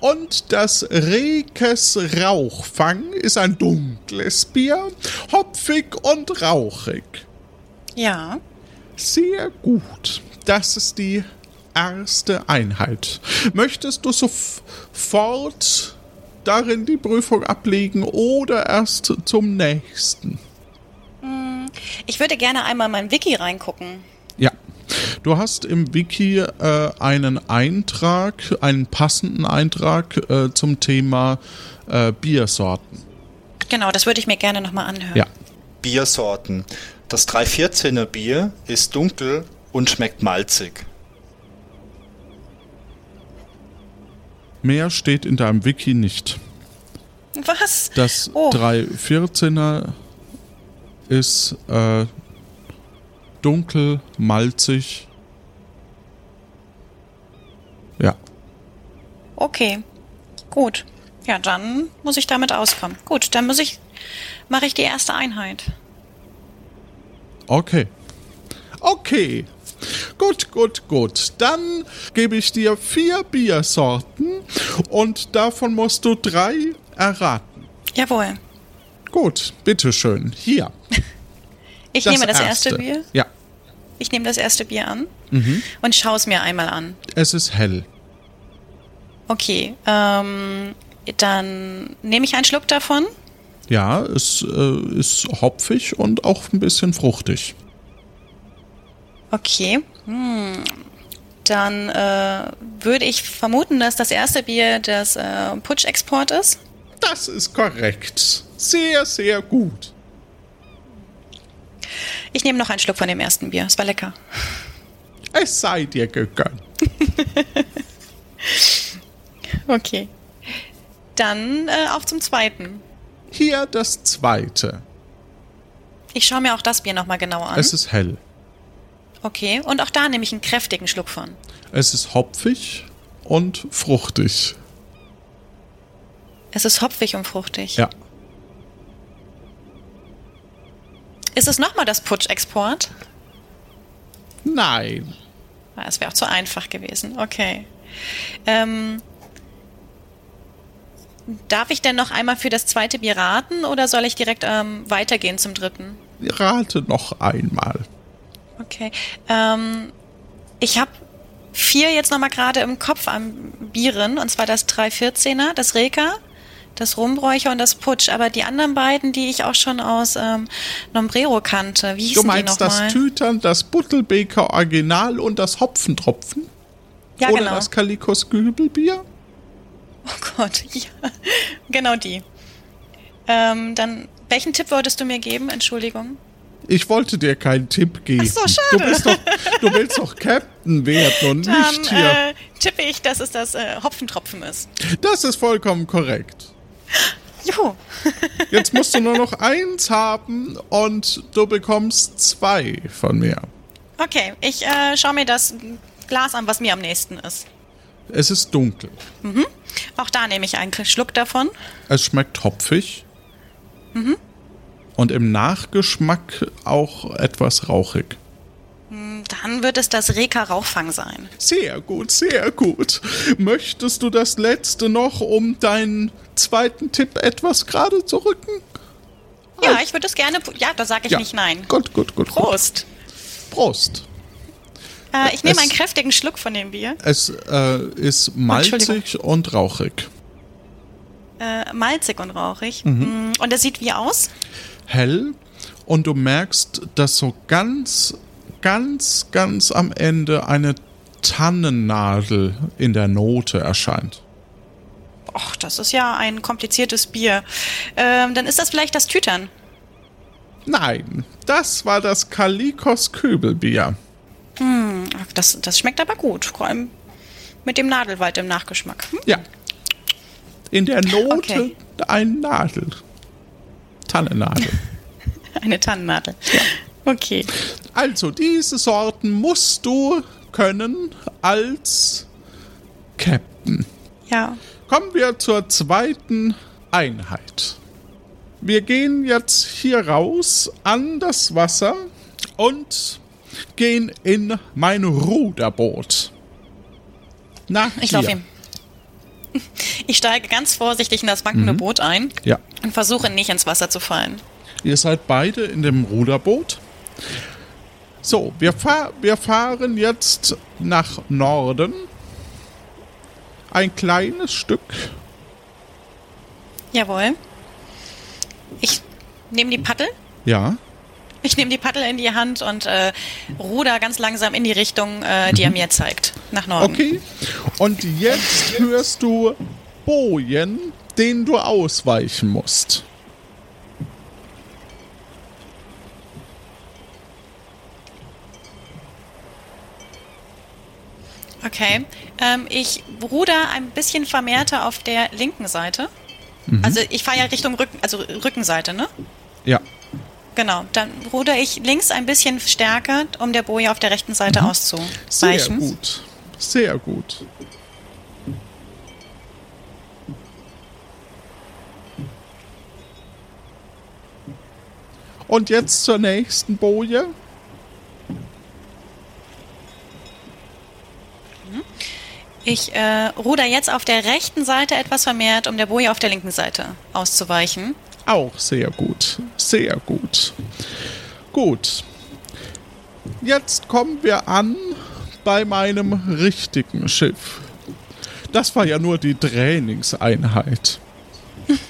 S1: Und das Rekes Rauchfang ist ein dunkles Bier, hopfig und rauchig.
S2: Ja.
S1: Sehr gut. Das ist die erste Einheit. Möchtest du sofort darin die Prüfung ablegen oder erst zum nächsten?
S2: Ich würde gerne einmal in mein Wiki reingucken.
S1: Ja. Du hast im Wiki äh, einen Eintrag, einen passenden Eintrag äh, zum Thema äh, Biersorten.
S2: Genau, das würde ich mir gerne nochmal anhören.
S1: Ja.
S3: Biersorten. Das 314er Bier ist dunkel und schmeckt malzig.
S1: Mehr steht in deinem Wiki nicht.
S2: Was?
S1: Das
S2: Oh.
S1: 314er ist äh, dunkel, malzig. Ja.
S2: Okay. Gut. Ja, dann muss ich damit auskommen. Gut, dann muss ich, mache ich die erste Einheit.
S1: Okay. Okay. Gut, gut, gut. Dann gebe ich dir vier Biersorten und davon musst du drei erraten.
S2: Jawohl.
S1: Gut, bitteschön. Hier. <laughs>
S2: Ich nehme das erste Bier.
S1: Ja.
S2: Ich nehme das erste Bier an
S1: Mhm.
S2: und schaue es mir einmal an.
S1: Es ist hell.
S2: Okay, ähm, dann nehme ich einen Schluck davon.
S1: Ja, es äh, ist hopfig und auch ein bisschen fruchtig.
S2: Okay. Hm. Dann äh, würde ich vermuten, dass das erste Bier das äh, Putsch-Export ist.
S1: Das ist korrekt. Sehr, sehr gut.
S2: Ich nehme noch einen Schluck von dem ersten Bier. Es war lecker.
S1: Es sei dir gegönnt. <laughs>
S2: Okay. Dann äh, auf zum zweiten.
S1: Hier das zweite.
S2: Ich schaue mir auch das Bier nochmal genauer an.
S1: Es ist hell.
S2: Okay, und auch da nehme ich einen kräftigen Schluck von.
S1: Es ist hopfig und fruchtig.
S2: Es ist hopfig und fruchtig.
S1: Ja.
S2: Ist es nochmal das Putsch-Export?
S1: Nein.
S2: Ah, Es wäre auch zu einfach gewesen. Okay. Ähm, darf ich denn noch einmal für das zweite Bier raten oder soll ich direkt ähm, weitergehen zum dritten?
S1: Rate noch einmal.
S2: Okay. Ähm, ich habe vier jetzt nochmal gerade im Kopf an Bieren, und zwar das 314er, das Reka, das Rumbräucher und das Putsch. Aber die anderen beiden, die ich auch schon aus ähm, Nombrero kannte, wie
S1: Du
S2: hießen die
S1: meinst das
S2: nochmal?
S1: Tütern, das Buttelbeker Original und das Hopfentropfen?
S2: Ja,
S1: Oder
S2: genau.
S1: das Kalikos Gübelbier?
S2: Oh Gott, <laughs> ja. Genau die. Ähm, dann, welchen Tipp wolltest du mir geben? Entschuldigung.
S1: Ich wollte dir keinen Tipp geben.
S2: Ach so, schade.
S1: Du, bist doch, du willst doch Captain werden und <laughs>
S2: Dann
S1: nicht hier.
S2: äh, tippe ich, dass es das äh, Hopfentropfen ist.
S1: Das ist vollkommen korrekt. <gasps>
S2: Juhu. <laughs>
S1: Jetzt musst du nur noch eins haben und du bekommst zwei von mir.
S2: Okay, ich äh, schaue mir das Glas an, was mir am nächsten ist.
S1: Es ist dunkel.
S2: Mhm. Auch da nehme ich einen Schluck davon.
S1: Es schmeckt hopfig
S2: Mhm.
S1: und im Nachgeschmack auch etwas rauchig.
S2: Hm, Dann wird es das Reka Rauchfang sein.
S1: Sehr gut, sehr gut. Möchtest du das letzte noch, um deinen zweiten Tipp etwas gerade zu rücken?
S2: Ja, ich würde es gerne. Ja, da sage ich
S1: Ja.
S2: nicht nein.
S1: Gut, gut, gut.
S2: Prost.
S1: Prost.
S2: Äh, ich nehme
S1: Es-
S2: einen kräftigen Schluck von dem Bier.
S1: Es äh, ist malzig und rauchig.
S2: Äh, malzig und rauchig. Mm, Und es sieht wie aus?
S1: Hell und du merkst, dass so ganz, ganz, ganz am Ende eine Tannennadel in der Note erscheint.
S2: Och, das ist ja ein kompliziertes Bier. Ähm, dann ist das vielleicht das Tütern.
S1: Nein, das war das Kalikos Köbelbier.
S2: Ach, Das, das schmeckt aber gut. Vor allem mit dem Nadelwald im Nachgeschmack. Hm?
S1: Ja. In der Note
S2: Okay.
S1: ein Nadel. Tannennadel. <laughs>
S2: Eine Tannennadel. Okay.
S1: Also, diese Sorten musst du können als Captain.
S2: Ja.
S1: Kommen wir zur zweiten Einheit. Wir gehen jetzt hier raus an das Wasser und gehen in mein Ruderboot. Na,
S2: Ich laufe ihm. Ich steige ganz vorsichtig in das wankende Boot ein
S1: Ja.
S2: und versuche nicht ins Wasser zu fallen.
S1: Ihr seid beide in dem Ruderboot. So, wir, fahr wir fahren jetzt nach Norden. Ein kleines Stück.
S2: Jawohl. Ich nehme die Paddel.
S1: Ja.
S2: Ich nehme die Paddel in die Hand und äh, ruder ganz langsam in die Richtung, äh, die er mir zeigt. Nach Norden.
S1: Okay. Und jetzt hörst du Bojen, den du ausweichen musst.
S2: Okay. Ähm, ich ruder ein bisschen vermehrter auf der linken Seite. Also ich fahre ja Richtung Rücken, also Rückenseite, ne?
S1: Ja.
S2: Genau. Dann ruder ich links ein bisschen stärker, um der Boje auf der rechten Seite
S1: Sehr
S2: auszuweichen.
S1: gut. Sehr gut. Und jetzt zur nächsten Boje.
S2: Ich äh, ruder jetzt auf der rechten Seite etwas vermehrt, um der Boje auf der linken Seite auszuweichen.
S1: Auch sehr gut. Sehr gut. Gut. Jetzt kommen wir an bei meinem richtigen Schiff. Das war ja nur die Trainingseinheit. <laughs>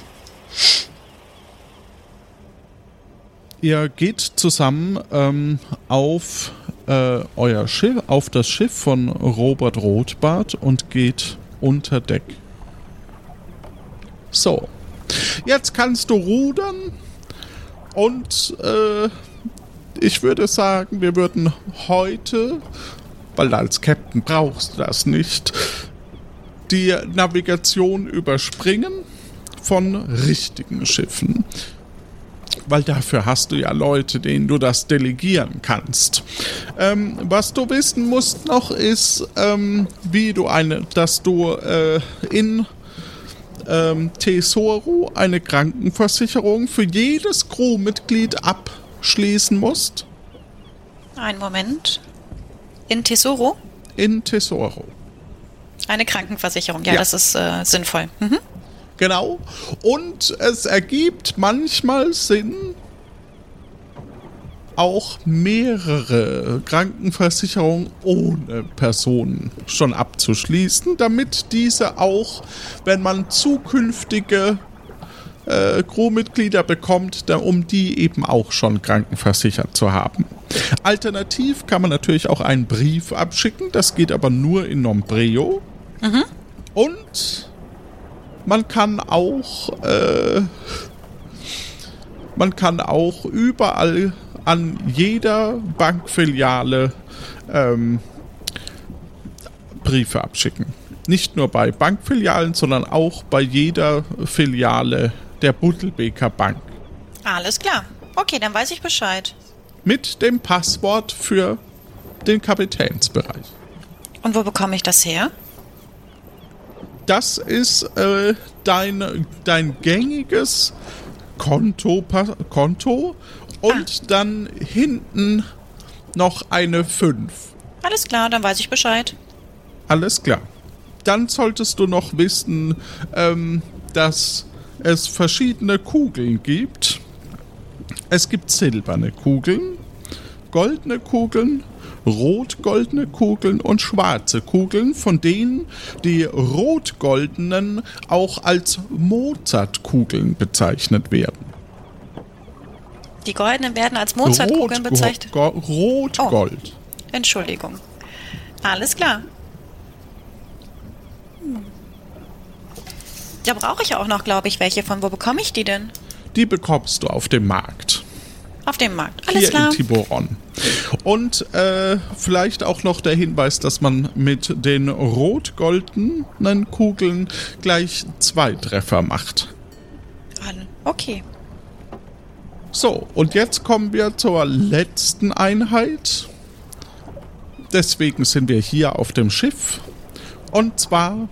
S1: Ihr geht zusammen ähm, auf äh, euer Schiff, auf das Schiff von Robert Rothbart und geht unter Deck. So. Jetzt kannst du rudern und äh, ich würde sagen, wir würden heute, weil als Captain brauchst du das nicht, die Navigation überspringen von richtigen Schiffen. Weil dafür hast du ja Leute, denen du das delegieren kannst. Ähm, was du wissen musst noch ist, ähm, wie du eine, dass du äh, in ähm, Tesoro eine Krankenversicherung für jedes Crewmitglied abschließen musst.
S2: Einen Moment. In Tesoro?
S1: In Tesoro.
S2: Eine Krankenversicherung. Ja,
S1: Ja.
S2: das ist äh, sinnvoll. Mhm.
S1: Genau. Und es ergibt manchmal Sinn, auch mehrere Krankenversicherungen ohne Personen schon abzuschließen, damit diese auch, wenn man zukünftige äh, Crewmitglieder bekommt, da, um die eben auch schon krankenversichert zu haben. Alternativ kann man natürlich auch einen Brief abschicken, das geht aber nur in Nombreo. Und man kann auch äh, man kann auch überall an jeder Bankfiliale ähm, Briefe abschicken. Nicht nur bei Bankfilialen, sondern auch bei jeder Filiale der Buttelbeker Bank.
S2: Alles klar. Okay, dann weiß ich Bescheid.
S1: Mit dem Passwort für den Kapitänsbereich.
S2: Und wo bekomme ich das her?
S1: Das ist äh, dein, dein gängiges Konto, Konto und dann hinten noch eine 5.
S2: Alles klar, dann weiß ich Bescheid.
S1: Alles klar. Dann solltest du noch wissen, ähm, dass es verschiedene Kugeln gibt. Es gibt silberne Kugeln, goldene Kugeln rot-goldene Kugeln und schwarze Kugeln, von denen die rot-goldenen auch als Mozart-Kugeln bezeichnet werden.
S2: Die goldenen werden als Mozartkugeln bezeichnet.
S1: Go- Rot-Gold.
S2: Entschuldigung. Alles klar. Hm. Da brauche ich auch noch, glaube ich, welche. Von wo bekomme ich die denn?
S1: Die bekommst du auf dem Markt.
S2: Auf dem Markt. Alles
S1: hier
S2: klar.
S1: in Tiburon. Und äh, vielleicht auch noch der Hinweis, dass man mit den rot-goldenen Kugeln gleich zwei Treffer macht.
S2: Okay.
S1: So, und jetzt kommen wir zur letzten Einheit. Deswegen sind wir hier auf dem Schiff. Und zwar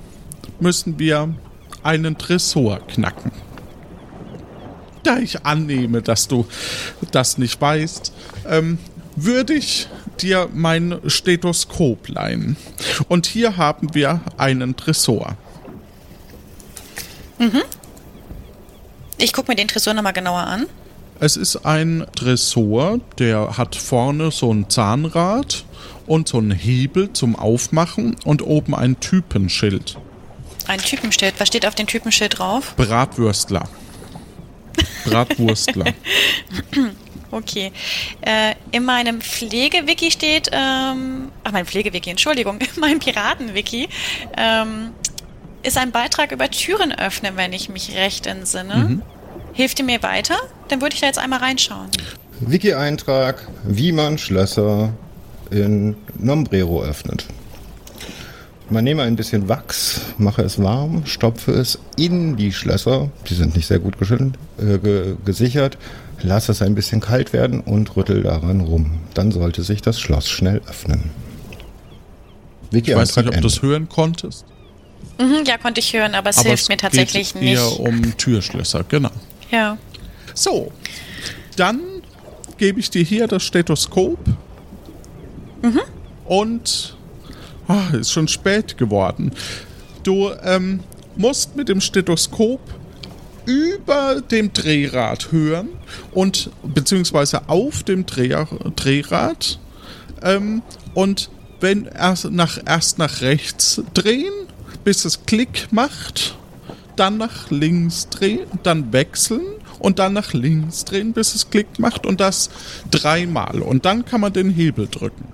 S1: müssen wir einen Tresor knacken. Da ich annehme, dass du das nicht weißt, ähm, würde ich dir mein Stethoskop leihen. Und hier haben wir einen Tresor.
S2: Ich gucke mir den Tresor nochmal genauer an.
S1: Es ist ein Tresor, der hat vorne so ein Zahnrad und so einen Hebel zum Aufmachen und oben ein Typenschild.
S2: Ein Typenschild. Was steht auf dem Typenschild drauf?
S1: Bratwürstler. Bratwurstler. <laughs>
S2: Okay. Äh, in meinem Pflegewiki steht, ähm, ach, mein Pflegewiki, Entschuldigung, <laughs> in meinem Piratenwiki ähm, ist ein Beitrag über Türen öffnen, wenn ich mich recht entsinne. Hilft ihr mir weiter? Dann würde ich da jetzt einmal reinschauen.
S9: Wiki-Eintrag, wie man Schlösser in Nombrero öffnet. Man nehme ein bisschen Wachs, mache es warm, stopfe es in die Schlösser, die sind nicht sehr gut äh, ge gesichert, lasse es ein bisschen kalt werden und rüttel daran rum. Dann sollte sich das Schloss schnell öffnen.
S1: Ich weiß nicht, ob du das hören konntest.
S2: Mhm, ja, konnte ich hören, aber es
S1: aber
S2: hilft
S1: es
S2: mir tatsächlich
S1: geht
S2: nicht.
S1: eher um Türschlösser, genau.
S2: Ja.
S1: So, dann gebe ich dir hier das Stethoskop. Und ah, ist schon spät geworden. Du ähm, musst mit dem Stethoskop über dem Drehrad hören und beziehungsweise auf dem Dreher, Drehrad ähm, und wenn erst nach, erst nach rechts drehen, bis es Klick macht, dann nach links drehen, dann wechseln und dann nach links drehen, bis es Klick macht und das dreimal und dann kann man den Hebel drücken.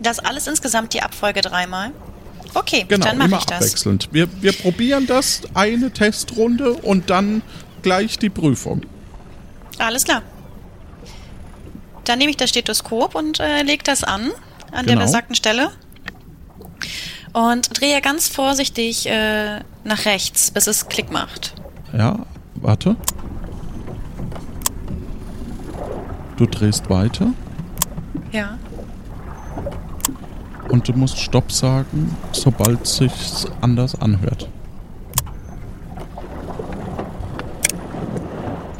S2: Das alles insgesamt die Abfolge dreimal? Okay,
S1: Genau,
S2: dann mache ich das.
S1: abwechselnd. Wir, wir probieren das, eine Testrunde und dann gleich die Prüfung.
S2: Alles klar. Dann nehme ich das Stethoskop und äh, lege das an, an der
S1: Genau.
S2: besagten Stelle. Und drehe ganz vorsichtig äh, nach rechts, bis es Klick macht.
S1: Ja, warte. Du drehst weiter
S2: Ja.
S1: und du musst Stopp sagen, sobald sich's anders anhört.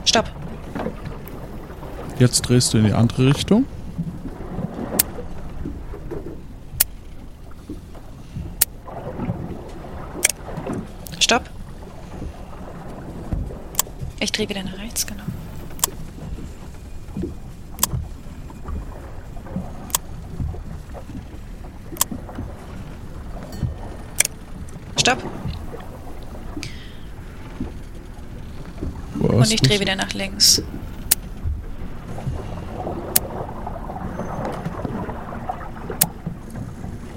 S2: Stopp.
S1: Jetzt drehst du in die andere Richtung.
S2: Stopp. Ich drehe wieder nach rechts, genau. Stopp.
S1: Wo
S2: Und ich drehe wieder nach links.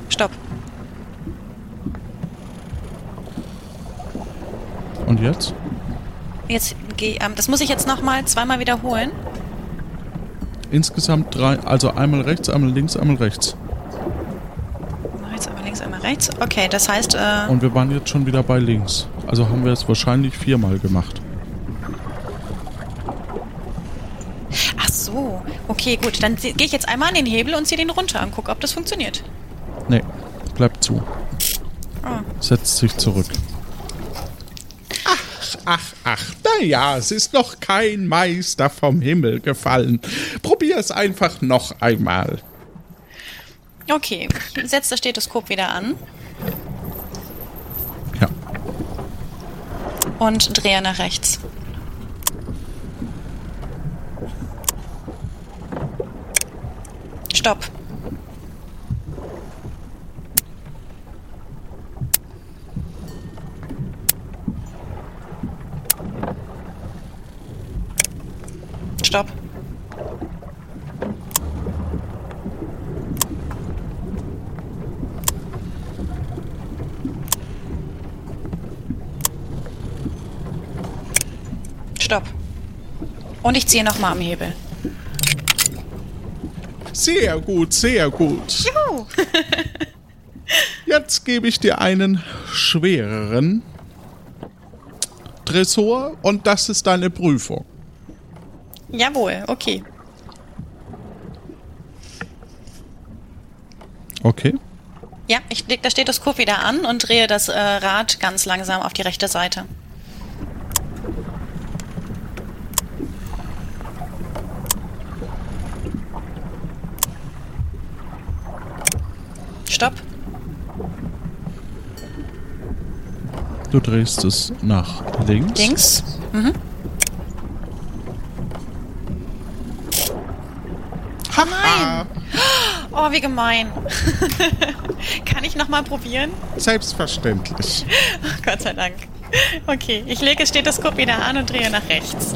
S2: Stopp.
S1: Und jetzt?
S2: Jetzt geh, ähm, das muss ich jetzt nochmal zweimal wiederholen.
S1: Insgesamt drei, also einmal rechts, einmal links, einmal rechts.
S2: Einmal rechts, einmal links, einmal rechts. Okay, das heißt, äh,
S1: Und wir waren jetzt schon wieder bei links. Also haben wir es wahrscheinlich viermal gemacht.
S2: ach so. Okay, gut. Dann gehe ich jetzt einmal an den Hebel und ziehe den runter und gucke, ob das funktioniert.
S1: Nee, bleibt zu.
S2: Ah.
S1: Setzt sich zurück. Ach, ach. Naja, es ist noch kein Meister vom Himmel gefallen. Probier es einfach noch einmal.
S2: Okay, ich setze das Stethoskop wieder an
S1: Ja.
S2: und drehe nach rechts. Stopp. Stopp. Und ich ziehe nochmal am Hebel.
S1: Sehr gut, sehr gut.
S2: Juhu. <laughs>
S1: Jetzt gebe ich dir einen schwereren Tresor und das ist deine Prüfung.
S2: Jawohl, okay.
S1: Okay.
S2: Ja, ich leg das Stethoskop wieder an und drehe das äh, Rad ganz langsam auf die rechte Seite. Stopp.
S1: Du drehst es nach links.
S2: Links. Mhm. Nein! Oh, wie gemein. <laughs> Kann ich nochmal probieren?
S1: Selbstverständlich.
S2: Oh, <laughs> Gott sei Dank. Okay, ich lege das Stethoskop wieder an und drehe nach rechts.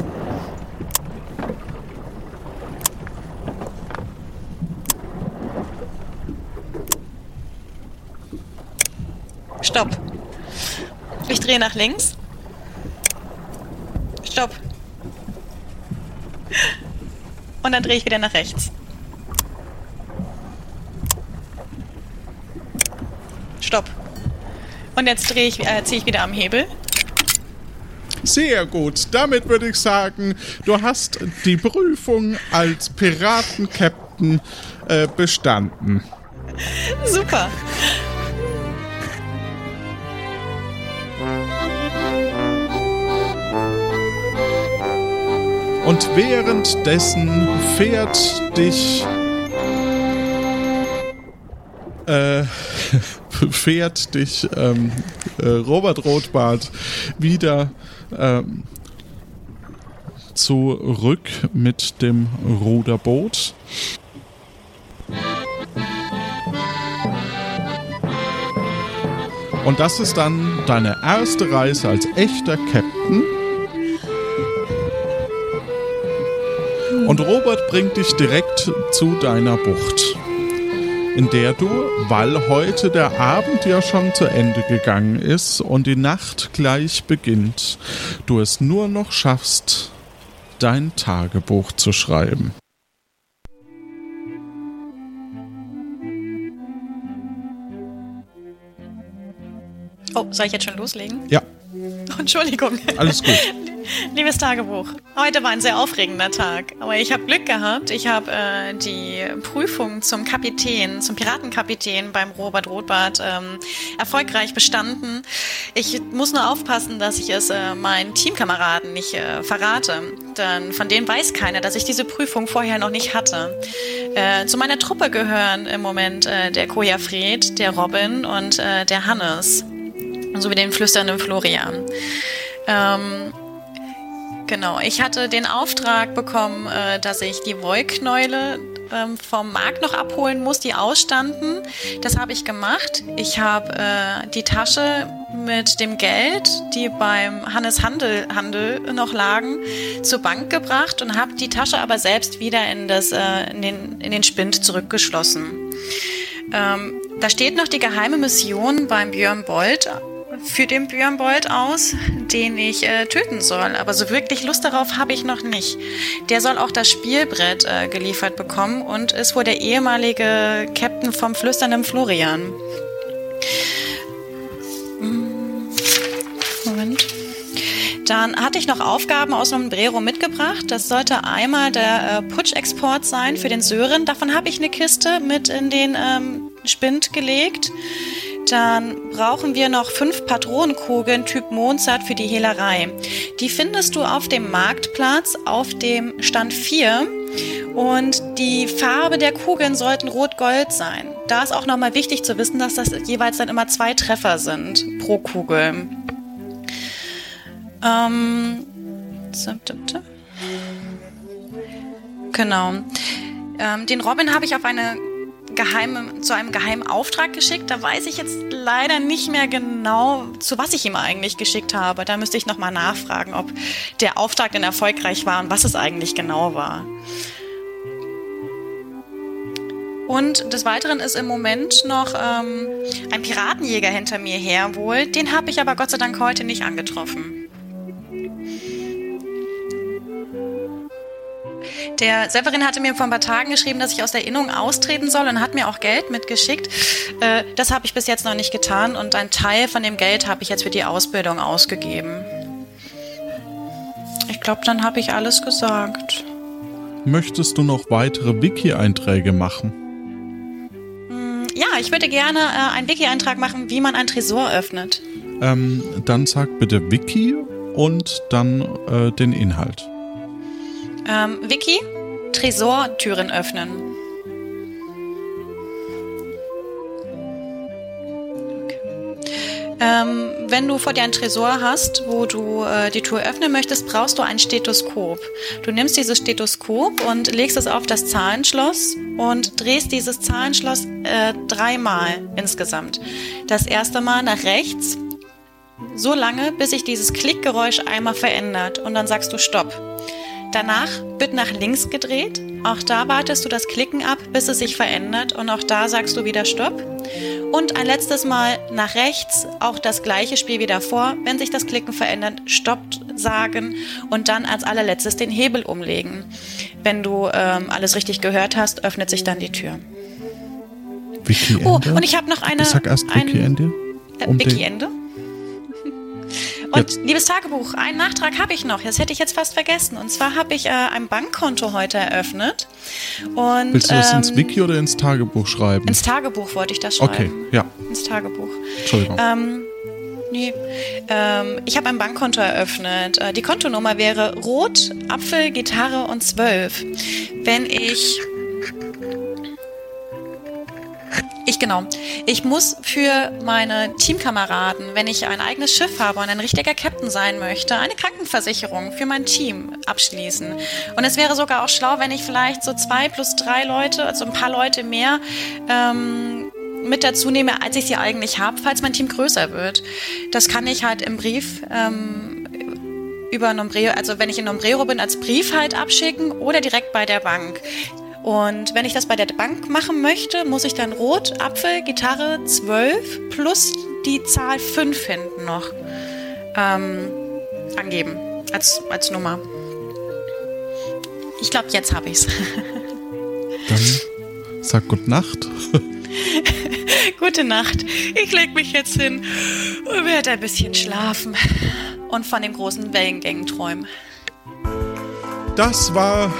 S2: Stopp. Ich drehe nach links. Stopp. Und dann drehe ich wieder nach rechts. Stopp. Und jetzt drehe ich, äh, ziehe ich wieder am Hebel.
S1: Sehr gut. Damit würde ich sagen, du hast die Prüfung als Piratenkapitän äh, bestanden.
S2: Super.
S1: Und währenddessen fährt dich äh, <laughs> fährt dich ähm, äh, Robert Rothbart wieder ähm, zurück mit dem Ruderboot. Und das ist dann deine erste Reise als echter Captain. Und Robert bringt dich direkt zu deiner Bucht, in der du, weil heute der Abend ja schon zu Ende gegangen ist und die Nacht gleich beginnt, du es nur noch schaffst, dein Tagebuch zu schreiben.
S2: Oh, soll ich jetzt schon loslegen?
S1: Ja, <laughs>
S2: Entschuldigung.
S1: alles gut. <laughs>
S2: Liebes Tagebuch, heute war ein sehr aufregender Tag, aber ich habe Glück gehabt. Ich habe äh, die Prüfung zum Kapitän, zum Piratenkapitän beim Robert Rothbart ähm, erfolgreich bestanden. Ich muss nur aufpassen, dass ich es äh, meinen Teamkameraden nicht äh, verrate, denn von denen weiß keiner, dass ich diese Prüfung vorher noch nicht hatte. Äh, zu meiner Truppe gehören im Moment äh, der Koja Fred, der Robin und äh, der Hannes sowie den flüsternden Florian. Ähm, genau, ich hatte den Auftrag bekommen, äh, dass ich die Wollknäule ähm, vom Markt noch abholen muss, die ausstanden. Das habe ich gemacht. Ich habe äh, die Tasche mit dem Geld, die beim Hannes Handel, Handel noch lagen, zur Bank gebracht und habe die Tasche aber selbst wieder in, das, äh, in, den, in den Spind zurückgeschlossen. Ähm, da steht noch die geheime Mission beim Björn Bolt für den Björn Bolt aus, den ich äh, töten soll. Aber so wirklich Lust darauf habe ich noch nicht. Der soll auch das Spielbrett äh, geliefert bekommen und ist wohl der ehemalige Captain vom flüsternden Florian. Mm, Moment. Dann hatte ich noch Aufgaben aus einem Brero mitgebracht. Das sollte einmal der äh, Putschexport sein für den Sören. Davon habe ich eine Kiste mit in den ähm, Spind gelegt. Dann brauchen wir noch fünf Patronenkugeln Typ Mozart für die Hehlerei. Die findest du auf dem Marktplatz auf dem Stand 4. Und die Farbe der Kugeln sollten rot-gold sein. Da ist auch nochmal wichtig zu wissen, dass das jeweils dann immer zwei Treffer sind pro Kugel. Ähm, genau. Ähm, den Robin habe ich auf eine geheimen, zu einem geheimen Auftrag geschickt. Da weiß ich jetzt leider nicht mehr genau, zu was ich ihm eigentlich geschickt habe. Da müsste ich nochmal nachfragen, ob der Auftrag denn erfolgreich war und was es eigentlich genau war. Und des Weiteren ist im Moment noch ähm, ein Piratenjäger hinter mir her wohl. Den habe ich aber Gott sei Dank heute nicht angetroffen. Der Severin hatte mir vor ein paar Tagen geschrieben, dass ich aus der Innung austreten soll und hat mir auch Geld mitgeschickt. Äh, das habe ich bis jetzt noch nicht getan und ein Teil von dem Geld habe ich jetzt für die Ausbildung ausgegeben. Ich glaube, dann habe ich alles gesagt.
S1: Möchtest du noch weitere Wiki-Einträge machen?
S2: Hm, ja, ich würde gerne äh, einen Wiki-Eintrag machen, wie man ein Tresor öffnet.
S1: Ähm, dann sag bitte Wiki und dann äh, den Inhalt.
S2: Ähm, Vicky, Tresortüren öffnen. Ähm, wenn du vor dir ein Tresor hast, wo du äh, die Tür öffnen möchtest, brauchst du ein Stethoskop. Du nimmst dieses Stethoskop und legst es auf das Zahlenschloss und drehst dieses Zahlenschloss äh, dreimal insgesamt. Das erste Mal nach rechts, so lange, bis sich dieses Klickgeräusch einmal verändert und dann sagst du Stopp. Danach wird nach links gedreht. Auch da wartest du das Klicken ab, bis es sich verändert und auch da sagst du wieder Stopp. Und ein letztes Mal nach rechts, auch das gleiche Spiel wie davor. Wenn sich das Klicken verändert, Stopp sagen und dann als allerletztes den Hebel umlegen. Wenn du ähm, alles richtig gehört hast, öffnet sich dann die Tür.
S1: Wiki
S2: Oh, und ich habe noch eine.
S1: Sag erst Wiki Ende.
S2: Äh,
S1: Um
S2: Und liebes Tagebuch, einen Nachtrag habe ich noch. Das hätte ich jetzt fast vergessen. Und zwar habe ich äh, ein Bankkonto heute eröffnet. Und,
S1: Willst du das ins
S2: ähm,
S1: Wiki oder ins Tagebuch schreiben?
S2: Ins Tagebuch wollte ich das schreiben.
S1: Okay, ja.
S2: Ins Tagebuch.
S1: Entschuldigung.
S2: Ähm, nee. Ähm, ich habe ein Bankkonto eröffnet. Äh, die Kontonummer wäre Rot, Apfel, Gitarre und 12. Wenn ich. Ich genau. Ich muss für meine Teamkameraden, wenn ich ein eigenes Schiff habe und ein richtiger Captain sein möchte, eine Krankenversicherung für mein Team abschließen. Und es wäre sogar auch schlau, wenn ich vielleicht so zwei plus drei Leute, also ein paar Leute mehr, ähm, mit dazu nehme, als ich sie eigentlich habe, falls mein Team größer wird. Das kann ich halt im Brief ähm, über Nombrero, also wenn ich in Nombrero bin, als Brief halt abschicken oder direkt bei der Bank. Und wenn ich das bei der Bank machen möchte, muss ich dann Rot, Apfel, Gitarre 12 plus die Zahl 5 hinten noch ähm, angeben als, als Nummer. Ich glaube, jetzt habe ich's. <laughs>
S1: Dann sag Gute Nacht. <laughs>
S2: Gute Nacht. Ich leg mich jetzt hin und werde ein bisschen schlafen und von den großen Wellengängen träumen.
S1: Das war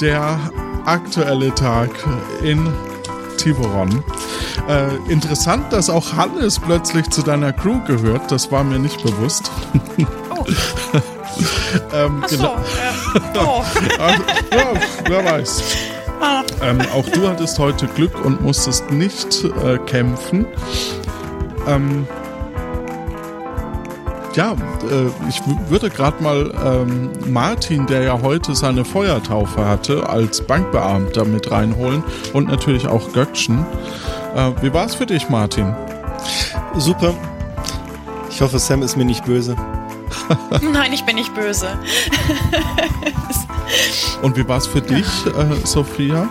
S1: der aktuelle Tag in Tiburon. Äh, interessant, dass auch Hannes plötzlich zu deiner Crew gehört. Das war mir nicht bewusst.
S2: Oh. <laughs>
S1: ähm,
S2: Ach so,
S1: genau-
S2: ähm, <laughs> oh.
S1: Ach, ja, wer weiß.
S2: Ah.
S1: Ähm, auch du hattest heute Glück und musstest nicht äh, kämpfen. Ähm, ja, äh, ich würde gerade mal ähm, Martin, der ja heute seine Feuertaufe hatte, als Bankbeamter mit reinholen und natürlich auch Göckchen. Äh, wie war es für dich, Martin?
S7: Super. Ich hoffe, Sam ist mir nicht böse. <laughs>
S2: Nein, ich bin nicht böse. <laughs>
S1: Und wie war es für dich, äh, Sophia?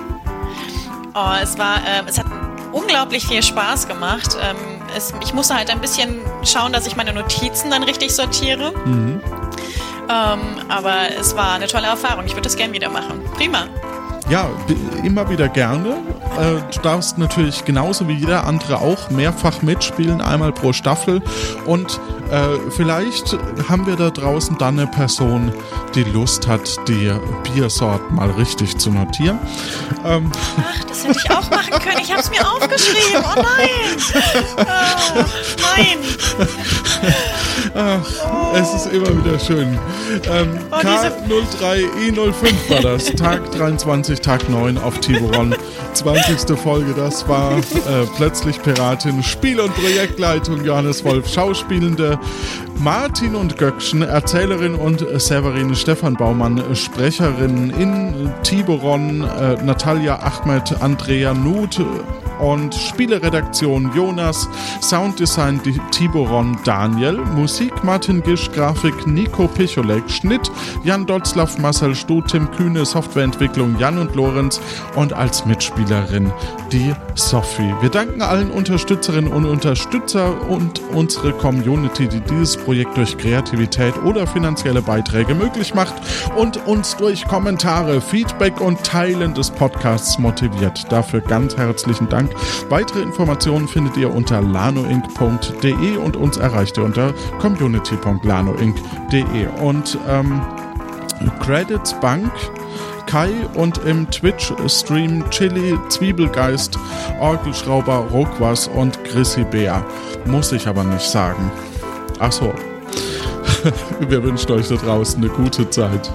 S2: Oh, es war, äh, es hat unglaublich viel Spaß gemacht. Ähm, es, ich musste halt ein bisschen schauen, dass ich meine Notizen dann richtig sortiere.
S1: Mhm.
S2: Ähm, aber es war eine tolle Erfahrung. Ich würde es gern wieder machen. Prima.
S1: Ja, immer wieder gerne. Äh, du darfst natürlich genauso wie jeder andere auch mehrfach mitspielen, einmal pro Staffel. Und äh, vielleicht haben wir da draußen dann eine Person, die Lust hat, die Biersorten mal richtig zu notieren. Ähm,
S2: Ach, das hätte ich auch machen können. Ich habe es mir aufgeschrieben. Oh nein. <laughs> Oh, nein.
S1: Ach, es ist immer wieder schön. Ähm,
S2: Oh, diese-
S1: K03E05 war das. <laughs> Tag 23, Tag 9 auf Tiburon. 20 21. Folge. Das war äh, plötzlich Piratin, Spiel- und Projektleitung Johannes Wolf, Schauspielende Martin und Göckchen, Erzählerin und Severin Stefan Baumann, Sprecherin in Tiburon, äh, Natalia Ahmed, Andrea Nuth, und Spieleredaktion Jonas, Sounddesign Tiboron Daniel, Musik Martin Gisch, Grafik Nico Picholek, Schnitt Jan Dotzlaff, Marcel Stu, Tim Kühne, Softwareentwicklung Jan und Lorenz und als Mitspielerin die Sophie. Wir danken allen Unterstützerinnen und Unterstützer und unsere Community, die dieses Projekt durch Kreativität oder finanzielle Beiträge möglich macht und uns durch Kommentare, Feedback und Teilen des Podcasts motiviert. Dafür ganz herzlichen Dank. Weitere Informationen findet ihr unter lanoinc.de und uns erreicht ihr unter community.lanoinc.de. Und ähm, Credits Bank Kai und im Twitch-Stream Chili, Zwiebelgeist, Orgelschrauber, Rokwas und Chrissy Bär. Muss ich aber nicht sagen. Achso. <laughs> Wir wünschen euch da draußen eine gute Zeit.